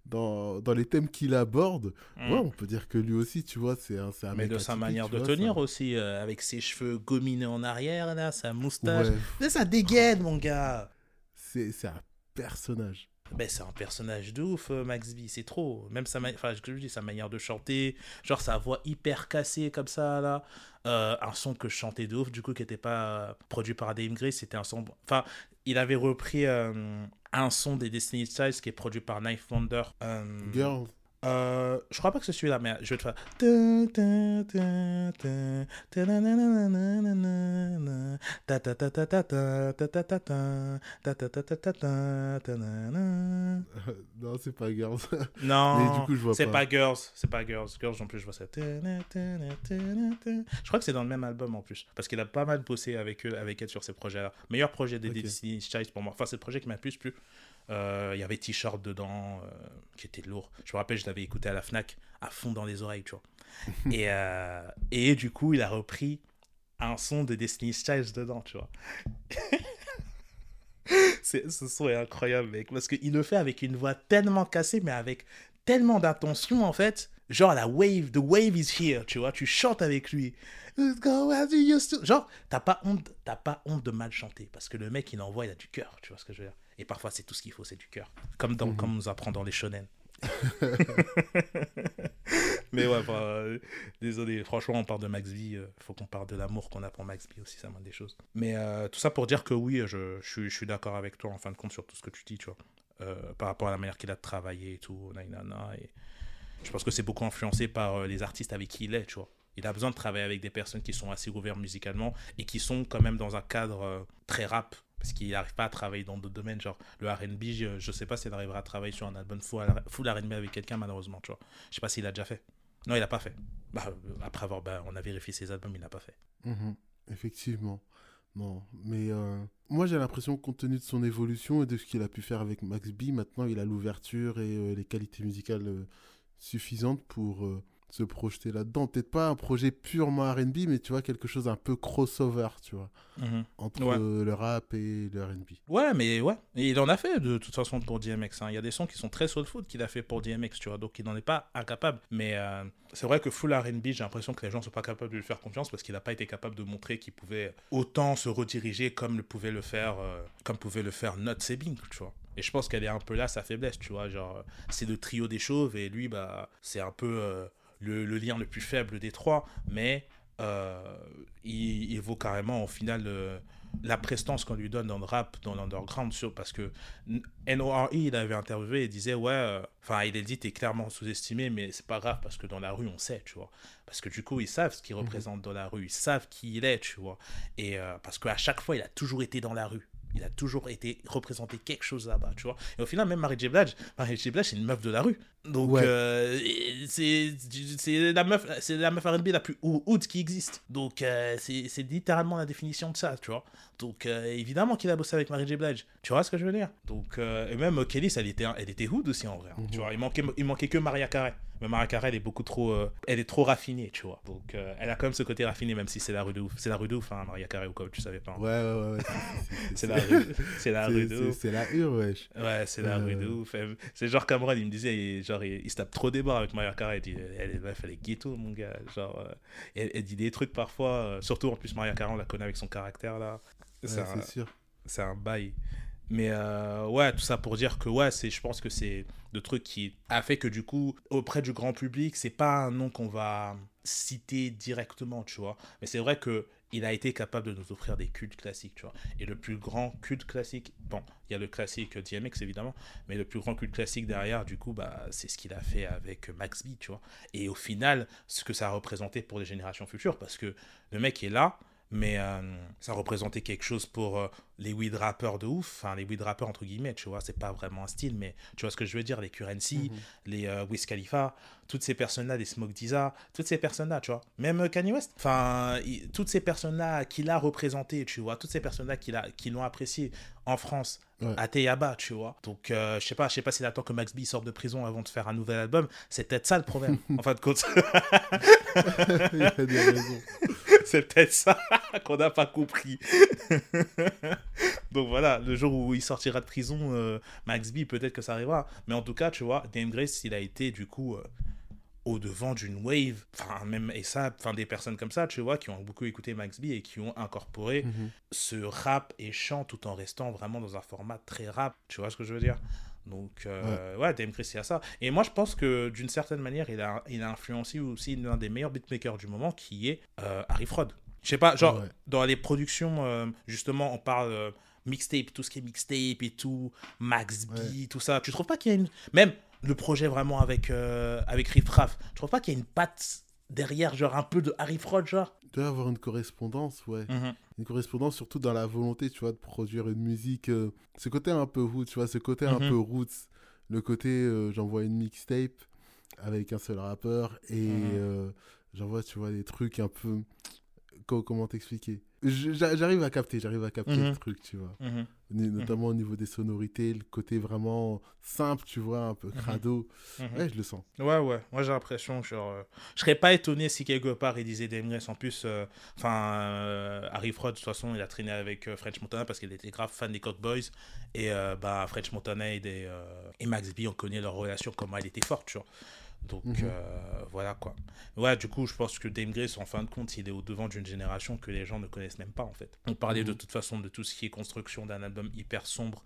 Speaker 2: dans, dans les thèmes qu'il aborde, mm. ouais, on peut dire que lui aussi, tu vois, c'est un, un
Speaker 1: Mais de sa manière de tenir aussi, euh, avec ses cheveux gominés en arrière, là, sa moustache. Ouais. ça dégaine, mon gars.
Speaker 2: C'est un personnage.
Speaker 1: Ben, c'est un personnage de ouf, euh, Max B, c'est trop. Même sa, enfin, je dis, sa manière de chanter, genre sa voix hyper cassée comme ça, là. Euh, un son que je chantais de ouf, du coup, qui n'était pas produit par Dame Grace, c'était un son. Enfin, il avait repris un son des Destiny Child qui est produit par Knife Wonder.
Speaker 2: Girl.
Speaker 1: Euh, je crois pas que c'est celui-là, mais je vais te faire.
Speaker 2: non, c'est pas Girls.
Speaker 1: Non, c'est pas. Girls. C'est pas Girls. Girls, en plus, je vois ça. Je crois que c'est dans le même album en plus. Parce qu'il a pas mal bossé avec, eux, avec elle sur ces projets-là. Meilleur projet des okay. Destiny Child pour moi. Enfin, c'est le projet qui m'a plus plu. Euh, il y avait T-shirt dedans, euh, qui était lourd. Je me rappelle, je l'avais écouté à la Fnac, à fond dans les oreilles, tu vois. et, euh, et du coup, il a repris un son de Destiny's Child dedans, tu vois. ce son est incroyable, mec, parce qu'il le fait avec une voix tellement cassée, mais avec tellement d'attention, en fait. Genre, la wave, the wave is here, tu vois, tu chantes avec lui. Genre, t'as pas honte, t'as pas honte de mal chanter, parce que le mec, il envoie, il a du cœur, tu vois ce que je veux dire. Et parfois, c'est tout ce qu'il faut, c'est du cœur. Comme, dans, mhm. comme on nous apprend dans les shonen. mais ouais, euh, désolé, franchement, on parle de Max il euh, faut qu'on parle de l'amour qu'on a pour Max V aussi, ça m'a des choses. Mais euh, tout ça pour dire que oui, je, je, suis d'accord avec toi en fin de compte sur tout ce que tu dis, tu vois, par rapport à la manière qu'il a de travailler et tout, et je pense que c'est beaucoup influencé par les artistes avec qui il est, tu vois. Il a besoin de travailler avec des personnes qui sont assez ouvertes musicalement et qui sont quand même dans un cadre très rap parce qu'il n'arrive pas à travailler dans d'autres domaines, genre le RB, je, ne sais pas s'il arrivera à travailler sur un album full, RB avec quelqu'un, malheureusement, tu vois. Je sais pas s'il a déjà fait. Non, il n'a pas fait. Bah, après avoir, bah, on a vérifié ses albums, il n'a pas fait.
Speaker 2: Mhm. effectivement. Non, mais euh, moi j'ai l'impression, compte tenu de son évolution et de ce qu'il a pu faire avec Max B, maintenant il a l'ouverture et euh, les qualités musicales euh, suffisantes pour se projeter là-dedans. Peut-être pas un projet purement RB, mais tu vois, quelque chose un peu crossover, tu vois, mhm. entre le rap et le RB.
Speaker 1: Ouais, mais ouais. Et il en a fait de toute façon pour DMX. Hein. Il y a des sons qui sont très soulful qu'il a fait pour DMX, tu vois, donc il n'en est pas incapable. Mais euh, c'est vrai que full RB, j'ai l'impression que les gens sont pas capables de lui faire confiance parce qu'il n'a pas été capable de montrer qu'il pouvait autant se rediriger comme le pouvait le faire, euh, comme pouvait le faire Not Sebing, tu vois. Et je pense qu'elle est un peu là sa faiblesse, tu vois. Genre, c'est le trio des chauves et lui, bah, c'est un peu. Euh, le, lien le plus faible des trois, mais euh, il, vaut carrément au final euh, la prestance qu'on lui donne dans le rap, dans l'underground, parce que NORE, il avait interviewé et disait, ouais, euh, enfin, il a dit, t'es clairement sous-estimé, mais c'est pas grave, parce que dans la rue, on sait, tu vois. Parce que du coup, ils savent ce qu'il mhm. représente dans la rue, ils savent qui il est, tu vois. Et parce qu'à chaque fois, il a toujours été dans la rue il a toujours été représenté quelque chose là-bas, tu vois. Et au final, même Marie J. Blige, Marie J. Blige, c'est une meuf de la rue. Donc, euh, c'est la meuf, c'est la meuf R&B la plus hood qui existe. Donc, euh, c'est littéralement la définition de ça, tu vois. Donc, euh, évidemment qu'il a bossé avec Marie J. Blige. Tu vois ce que je veux dire? Donc, et même Kelly, elle était, elle était hood aussi en vrai. Hein, tu mhm. vois, il manquait, il manquait que Maria Carey. Mais Maria Carey, elle est beaucoup trop, euh, elle est trop raffinée, tu vois. Donc, euh, elle a quand même ce côté raffiné, même si c'est la rue de ouf. C'est la rue de ouf, hein, Maria Carey, ou quoi, tu savais pas. Hein.
Speaker 2: Ouais, ouais, ouais.
Speaker 1: c'est la rue, c'est la rue de ouf.
Speaker 2: C'est la rue, wesh.
Speaker 1: Ouais, c'est la rue de ouf. C'est genre Cameron, il me disait, genre, il, se tape trop des barres avec Maria Carey. Elle, elle, elle est ghetto, mon gars. Genre, euh, elle, dit des trucs parfois, surtout en plus, Maria Carey, on la connaît avec son caractère, là.
Speaker 2: C'est sûr.
Speaker 1: C'est un bail. Mais euh, ouais, tout ça pour dire que ouais, c'est, je pense que c'est le truc qui a fait que du coup, auprès du grand public, c'est pas un nom qu'on va citer directement, tu vois. Mais c'est vrai que il a été capable de nous offrir des cultes classiques, tu vois. Et le plus grand culte classique, bon, il y a le classique DMX évidemment, mais le plus grand culte classique derrière, du coup, bah, c'est ce qu'il a fait avec Max B, tu vois. Et au final, ce que ça a représenté pour les générations futures, parce que le mec est là, mais euh, ça représentait quelque chose pour euh, les weed rappers de ouf, enfin les weed rappers entre guillemets, tu vois, c'est pas vraiment un style, mais tu vois ce que je veux dire, les Currency, mhm. les euh, Wiz Khalifa, toutes ces personnes-là, les Smoke Diza, toutes ces personnes-là, tu vois, même Kanye West, enfin, toutes ces personnes-là qu'il a représentées, tu vois, toutes ces personnes-là qu'il a, qui l'ont apprécié en France, à Teyaba, tu vois. Donc, je sais pas, je sais pas s'il attend que Max B sorte de prison avant de faire un nouvel album, c'est peut-être ça le problème, en fin de compte. Il a des raisons. c'est peut-être ça qu'on n'a pas compris. Donc voilà, le jour où il sortira de prison, euh, Max B, peut-être que ça arrivera. Mais en tout cas, tu vois, Dame Grace, il a été du coup euh, au devant d'une wave. Enfin, même, et ça, enfin, des personnes comme ça, tu vois, qui ont beaucoup écouté Max B et qui ont incorporé mhm. ce rap et chant tout en restant vraiment dans un format très rap. Tu vois ce que je veux dire? Donc, euh, ouais, Dame Chris, il y a ça. Et moi, je pense que d'une certaine manière, il a, il a influencé aussi l'un des meilleurs beatmakers du moment, qui est euh, Harry Fraud. Je sais pas, genre, dans les productions, euh, justement, on parle mixtape, tout ce qui est mixtape et tout, Max B, tout ça. Tu trouves pas qu'il y a une. Même le projet vraiment avec, avec Riff Raff, tu trouves pas qu'il y a une patte derrière, genre un peu de Harry Fraud, genre
Speaker 2: Il doit y avoir une correspondance, ouais. Mhm. Une correspondance surtout dans la volonté, tu vois, de produire une musique. Euh, ce côté un peu roots, tu vois, ce côté un mhm. peu roots. Le côté, euh, j'envoie une mixtape avec un seul rappeur et mhm. euh, j'envoie, tu vois, des trucs un peu. Comment t'expliquer? J'arrive à capter, j'arrive à capter le truc, tu vois. Mhm. notamment au niveau des sonorités, le côté vraiment simple, tu vois, un peu mhm. crado. Mhm. Ouais, je le sens.
Speaker 1: Ouais, ouais. Moi, j'ai l'impression, genre, euh, je serais pas étonné si quelque part il disait Demress. En plus, euh, enfin, euh, Harry Fraud, de toute façon, il a traîné avec French Montana parce qu'il était grave fan des Code Boys. Et bah, French Montana et, des, et Max B, on connaît leur relation, comment elle était forte, tu vois. Donc mhm. euh, voilà quoi. Ouais, du coup, je pense que Dame Grace, en fin de compte, il est au devant d'une génération que les gens ne connaissent même pas en fait. On parlait de mhm. toute façon de tout ce qui est construction d'un album hyper sombre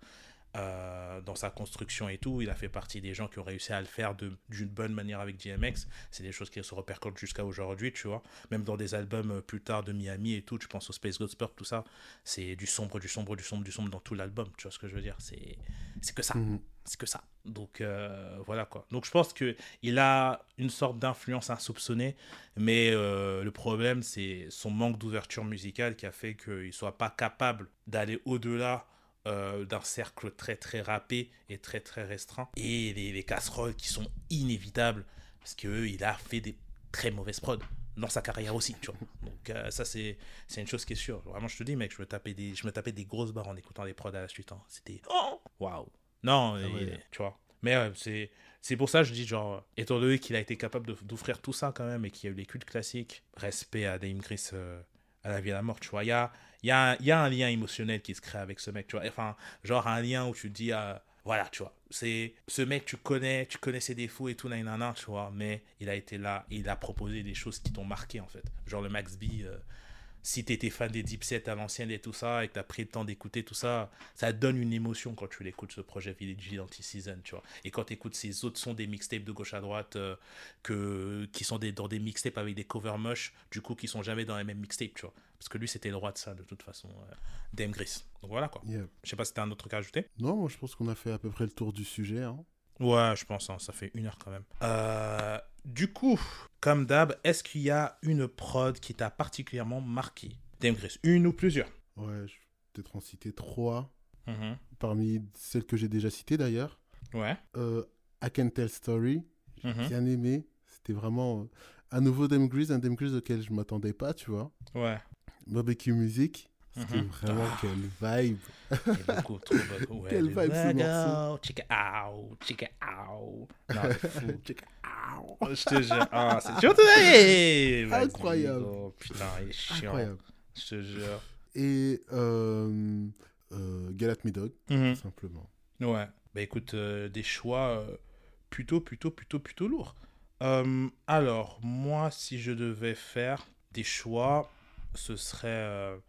Speaker 1: euh, dans sa construction et tout. Il a fait partie des gens qui ont réussi à le faire d'une bonne manière avec DMX. C'est des choses qui se repercutent jusqu'à aujourd'hui, tu vois. Même dans des albums euh, plus tard de Miami et tout, tu penses au Space Ghost tout ça, c'est du sombre, du sombre, du sombre, du sombre dans tout l'album. Tu vois ce que je veux dire C'est que ça. Mhm. C'est que ça. Donc euh, voilà quoi. Donc je pense qu'il a une sorte d'influence insoupçonnée, mais le problème c'est son manque d'ouverture musicale qui a fait qu'il soit pas capable d'aller au-delà euh, d'un cercle très très râpé et très très restreint. Et les, casseroles qui sont inévitables, parce qu'il a fait des très mauvaises prods dans sa carrière aussi, tu vois. Donc euh, ça c'est c'est une chose qui est sûre. Vraiment je te dis mec, je me tapais des je me tapais des grosses barres en écoutant les prods à la suite. Hein. C'était oh waouh. Non, ah tu vois. Mais c'est c'est pour ça que je dis genre étant donné qu'il a été capable d'offrir tout ça quand même et qu'il y a eu les cultes classiques, respect à Dame Chris euh, à la vie à la mort, tu vois. Il y a y a, y a, un lien émotionnel qui se crée avec ce mec, tu vois. Enfin, genre un lien où tu dis, ah, voilà, tu vois. C'est ce mec, tu connais, tu connais ses défauts et tout, nanana, tu vois. Mais il a été là, il a proposé des choses qui t'ont marqué, en fait. Genre le Max B, euh, si t'étais fan des Deep Set à l'ancienne et tout ça, et que t'as pris le temps d'écouter tout ça, ça donne une émotion quand tu l'écoutes, ce projet Village Anti-Season, tu vois. Et quand t'écoutes ces autres sons des mixtapes de gauche à droite, euh, que, qui sont des, dans des mixtapes avec des covers moches, du coup, qui sont jamais dans les mêmes mixtapes, tu vois. Parce que lui, c'était le roi de ça, de toute façon, euh, Dame Gris. Donc voilà, quoi. Je sais pas si t'as un autre cas à ajouter.
Speaker 2: Non, moi, je pense qu'on a fait à peu près le tour du sujet, hein.
Speaker 1: Ouais, je pense, hein, ça fait une heure quand même. Euh, du coup, comme d'hab, est-ce qu'il y a une prod qui t'a particulièrement marqué? Dame une ou plusieurs?
Speaker 2: Ouais, je vais peut-être en citer trois. Mm-hmm. Parmi celles que j'ai déjà citées d'ailleurs.
Speaker 1: Ouais.
Speaker 2: Euh, I Can Tell Story. J'ai mm-hmm. bien aimé. C'était vraiment euh, un nouveau Dame Grease, un Dame Grease auquel je m'attendais pas, tu vois.
Speaker 1: Ouais.
Speaker 2: Barbecue Music. C'était mm-hmm. vraiment ah. quelle vibe.
Speaker 1: beaucoup, trop. Ouais,
Speaker 2: quelle vibe ce morceau.
Speaker 1: Chica ow, chica ow. Non, fou. chica ow. Je te jure. Ah, c'est toujours
Speaker 2: Incroyable.
Speaker 1: Oh, putain, il est chiant. Incroyable. Je te jure.
Speaker 2: Et euh, euh, Get Me Dog, mhm. tout simplement.
Speaker 1: Ouais. Bah écoute, euh, des choix euh, plutôt, plutôt, plutôt, plutôt lourds. Euh, alors, moi, si je devais faire des choix, ce serait.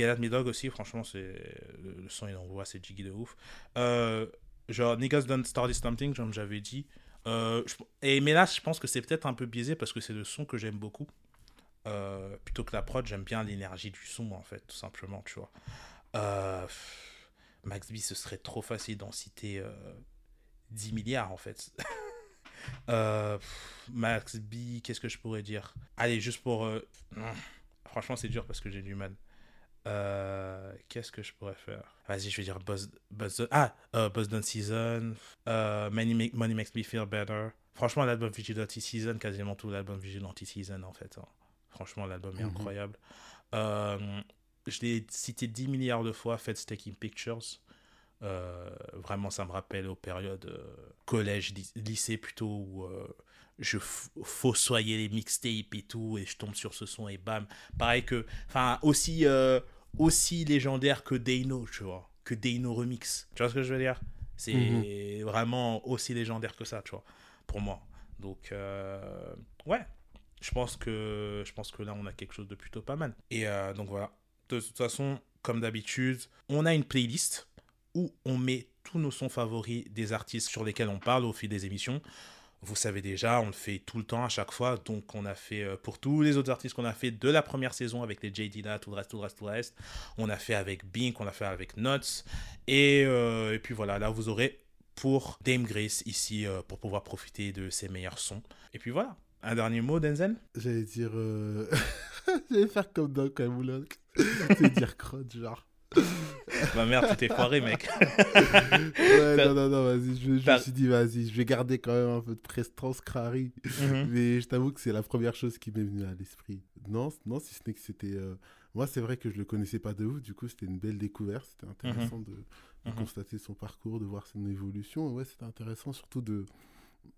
Speaker 1: At Me Dog aussi, franchement, c'est le, son il envoie, c'est jiggy de ouf. Euh, genre, Niggas Don't Start This Something, comme j'avais dit. Euh, et, mais là, je pense que c'est peut-être un peu biaisé parce que c'est le son que j'aime beaucoup. Euh, plutôt que la prod, j'aime bien l'énergie du son, en fait, tout simplement, tu vois. Max B, ce serait trop facile d'en citer 10 milliards, en fait. Max B, qu'est-ce que je pourrais dire? Allez, juste pour... Franchement, c'est dur parce que j'ai du mal. Euh, qu'est-ce que je pourrais faire? Vas-y, je vais dire Buzz, Buzz ah, uh, Buzz Down Season, uh, Money, Money, Makes Me Feel Better. Franchement, l'album Vigilante Season, quasiment tout l'album Vigilante Season en fait. Hein. Franchement, l'album est mhm. incroyable. Euh, je l'ai cité 10 milliards de fois, Fed Taking Pictures. Euh, vraiment, ça me rappelle aux périodes collège, lycée plutôt, où je fossoyais les mixtapes et tout, et je tombe sur ce son et bam. Pareil que, enfin, aussi aussi légendaire que Deino, tu vois, que Deino Remix. Tu vois ce que je veux dire? C'est mhm. vraiment aussi légendaire que ça, tu vois, pour moi. Donc, euh, ouais, je pense, que, je pense que là, on a quelque chose de plutôt pas mal. Et euh, donc voilà, de toute façon, comme d'habitude, on a une playlist où on met tous nos sons favoris des artistes sur lesquels on parle au fil des émissions vous savez déjà, on le fait tout le temps à chaque fois. Donc, on a fait euh, pour tous les autres artistes qu'on a fait de la première saison avec les JD là, tout le reste, tout le reste, tout le reste. On a fait avec Bink, on a fait avec Nuts. Et, euh, puis voilà, là, vous aurez pour Dame Grace ici euh, pour pouvoir profiter de ses meilleurs sons. Et puis voilà. Un dernier mot, Denzel?
Speaker 2: J'allais dire. J'allais faire comme Doc Moulin. J'allais dire crotte, genre.
Speaker 1: Ma mère, tu t'es foiré, mec.
Speaker 2: ouais, non, non, non, vas-y. Je, me suis dit, vas-y, je vais garder quand même un peu de prestance, Crary. Mhm. Mais je t'avoue que c'est la première chose qui m'est venue à l'esprit. Non, non, si ce n'est que c'était. Euh, moi, c'est vrai que je le connaissais pas de ouf. Du coup, c'était une belle découverte. C'était intéressant mhm. de, mhm. constater son parcours, de voir son évolution. Ouais, c'était intéressant surtout de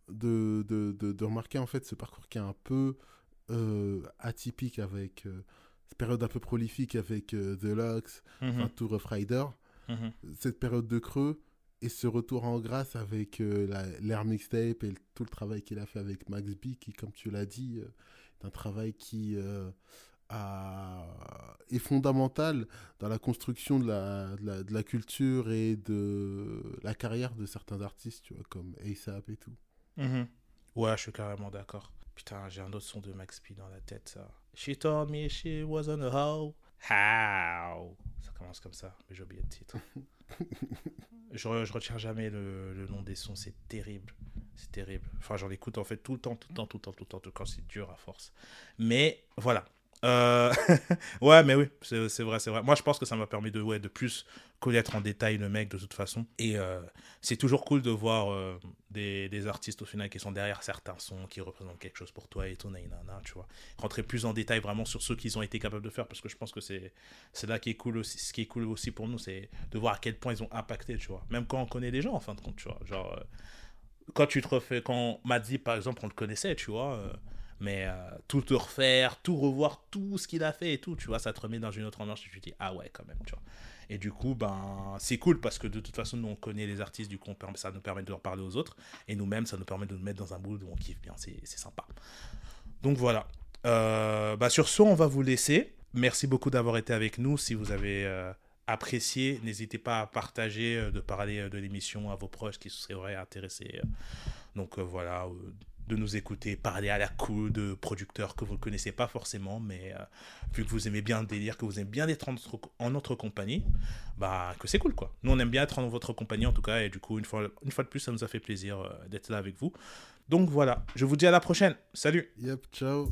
Speaker 2: de, de, de, remarquer en fait ce parcours qui est un peu euh, atypique avec. Euh, période un peu prolifique avec euh, The Lux, mm Tour of Rider, mhm. cette période de creux et ce retour en grâce avec euh, l'air mixtape et tout le travail qu'il a fait avec Max B, qui, comme tu l'as dit, euh, est un travail qui a, est fondamental dans la construction de la, de la, culture et de la carrière de certains artistes, tu vois, comme ASAP et tout.
Speaker 1: Mhm. Ouais, je suis carrément d'accord. Putain, j'ai un autre son de Max P dans la tête, ça. She told me she wasn't a hoe. How? Ça commence comme ça, mais j'ai oublié le titre. je, je retiens jamais le, le nom des sons, c'est terrible. C'est terrible. Enfin, j'en écoute en fait tout le temps, tout le temps, tout le temps, tout le temps, tout le temps. C'est dur à force. Mais voilà, euh, ouais, mais oui, c'est vrai, c'est vrai. Moi, je pense que ça m'a permis de, ouais, de plus connaître en détail le mec de toute façon. Et euh, c'est toujours cool de voir euh, des, des, artistes au final qui sont derrière certains sons, qui représentent quelque chose pour toi et tout, nanana, tu vois. Rentrer plus en détail vraiment sur ceux qu'ils ont été capables de faire, parce que je pense que c'est là qui est cool aussi. Ce qui est cool aussi pour nous, c'est de voir à quel point ils ont impacté, tu vois. Même quand on connaît les gens, en fin de compte, tu vois. Genre, quand tu te refais, quand Madzi, par exemple, on le connaissait, tu vois mais euh, tout te refaire, tout revoir, tout ce qu'il a fait et tout, tu vois, ça te remet dans une autre ambiance tu te dis, ah ouais, quand même, tu vois. Et du coup, ben, c'est cool parce que de toute façon, nous, on connaît les artistes, du coup, ça nous permet de leur parler aux autres. Et nous-mêmes, ça nous permet de nous mettre dans un mood où on kiffe bien, c'est sympa. Donc voilà. Euh, bah, sur ce, on va vous laisser. Merci beaucoup d'avoir été avec nous. Si vous avez euh, apprécié, n'hésitez pas à partager, de parler de l'émission à vos proches qui seraient intéressés. Donc voilà, de nous écouter parler à la cool de producteurs que vous ne connaissez pas forcément, mais euh, vu que vous aimez bien le délire, que vous aimez bien être en notre, compagnie, bah que c'est cool quoi. Nous on aime bien être en votre compagnie en tout cas, et du coup une fois, de plus ça nous a fait plaisir euh, d'être là avec vous. Donc voilà, je vous dis à la prochaine. Salut.
Speaker 2: Yep, ciao.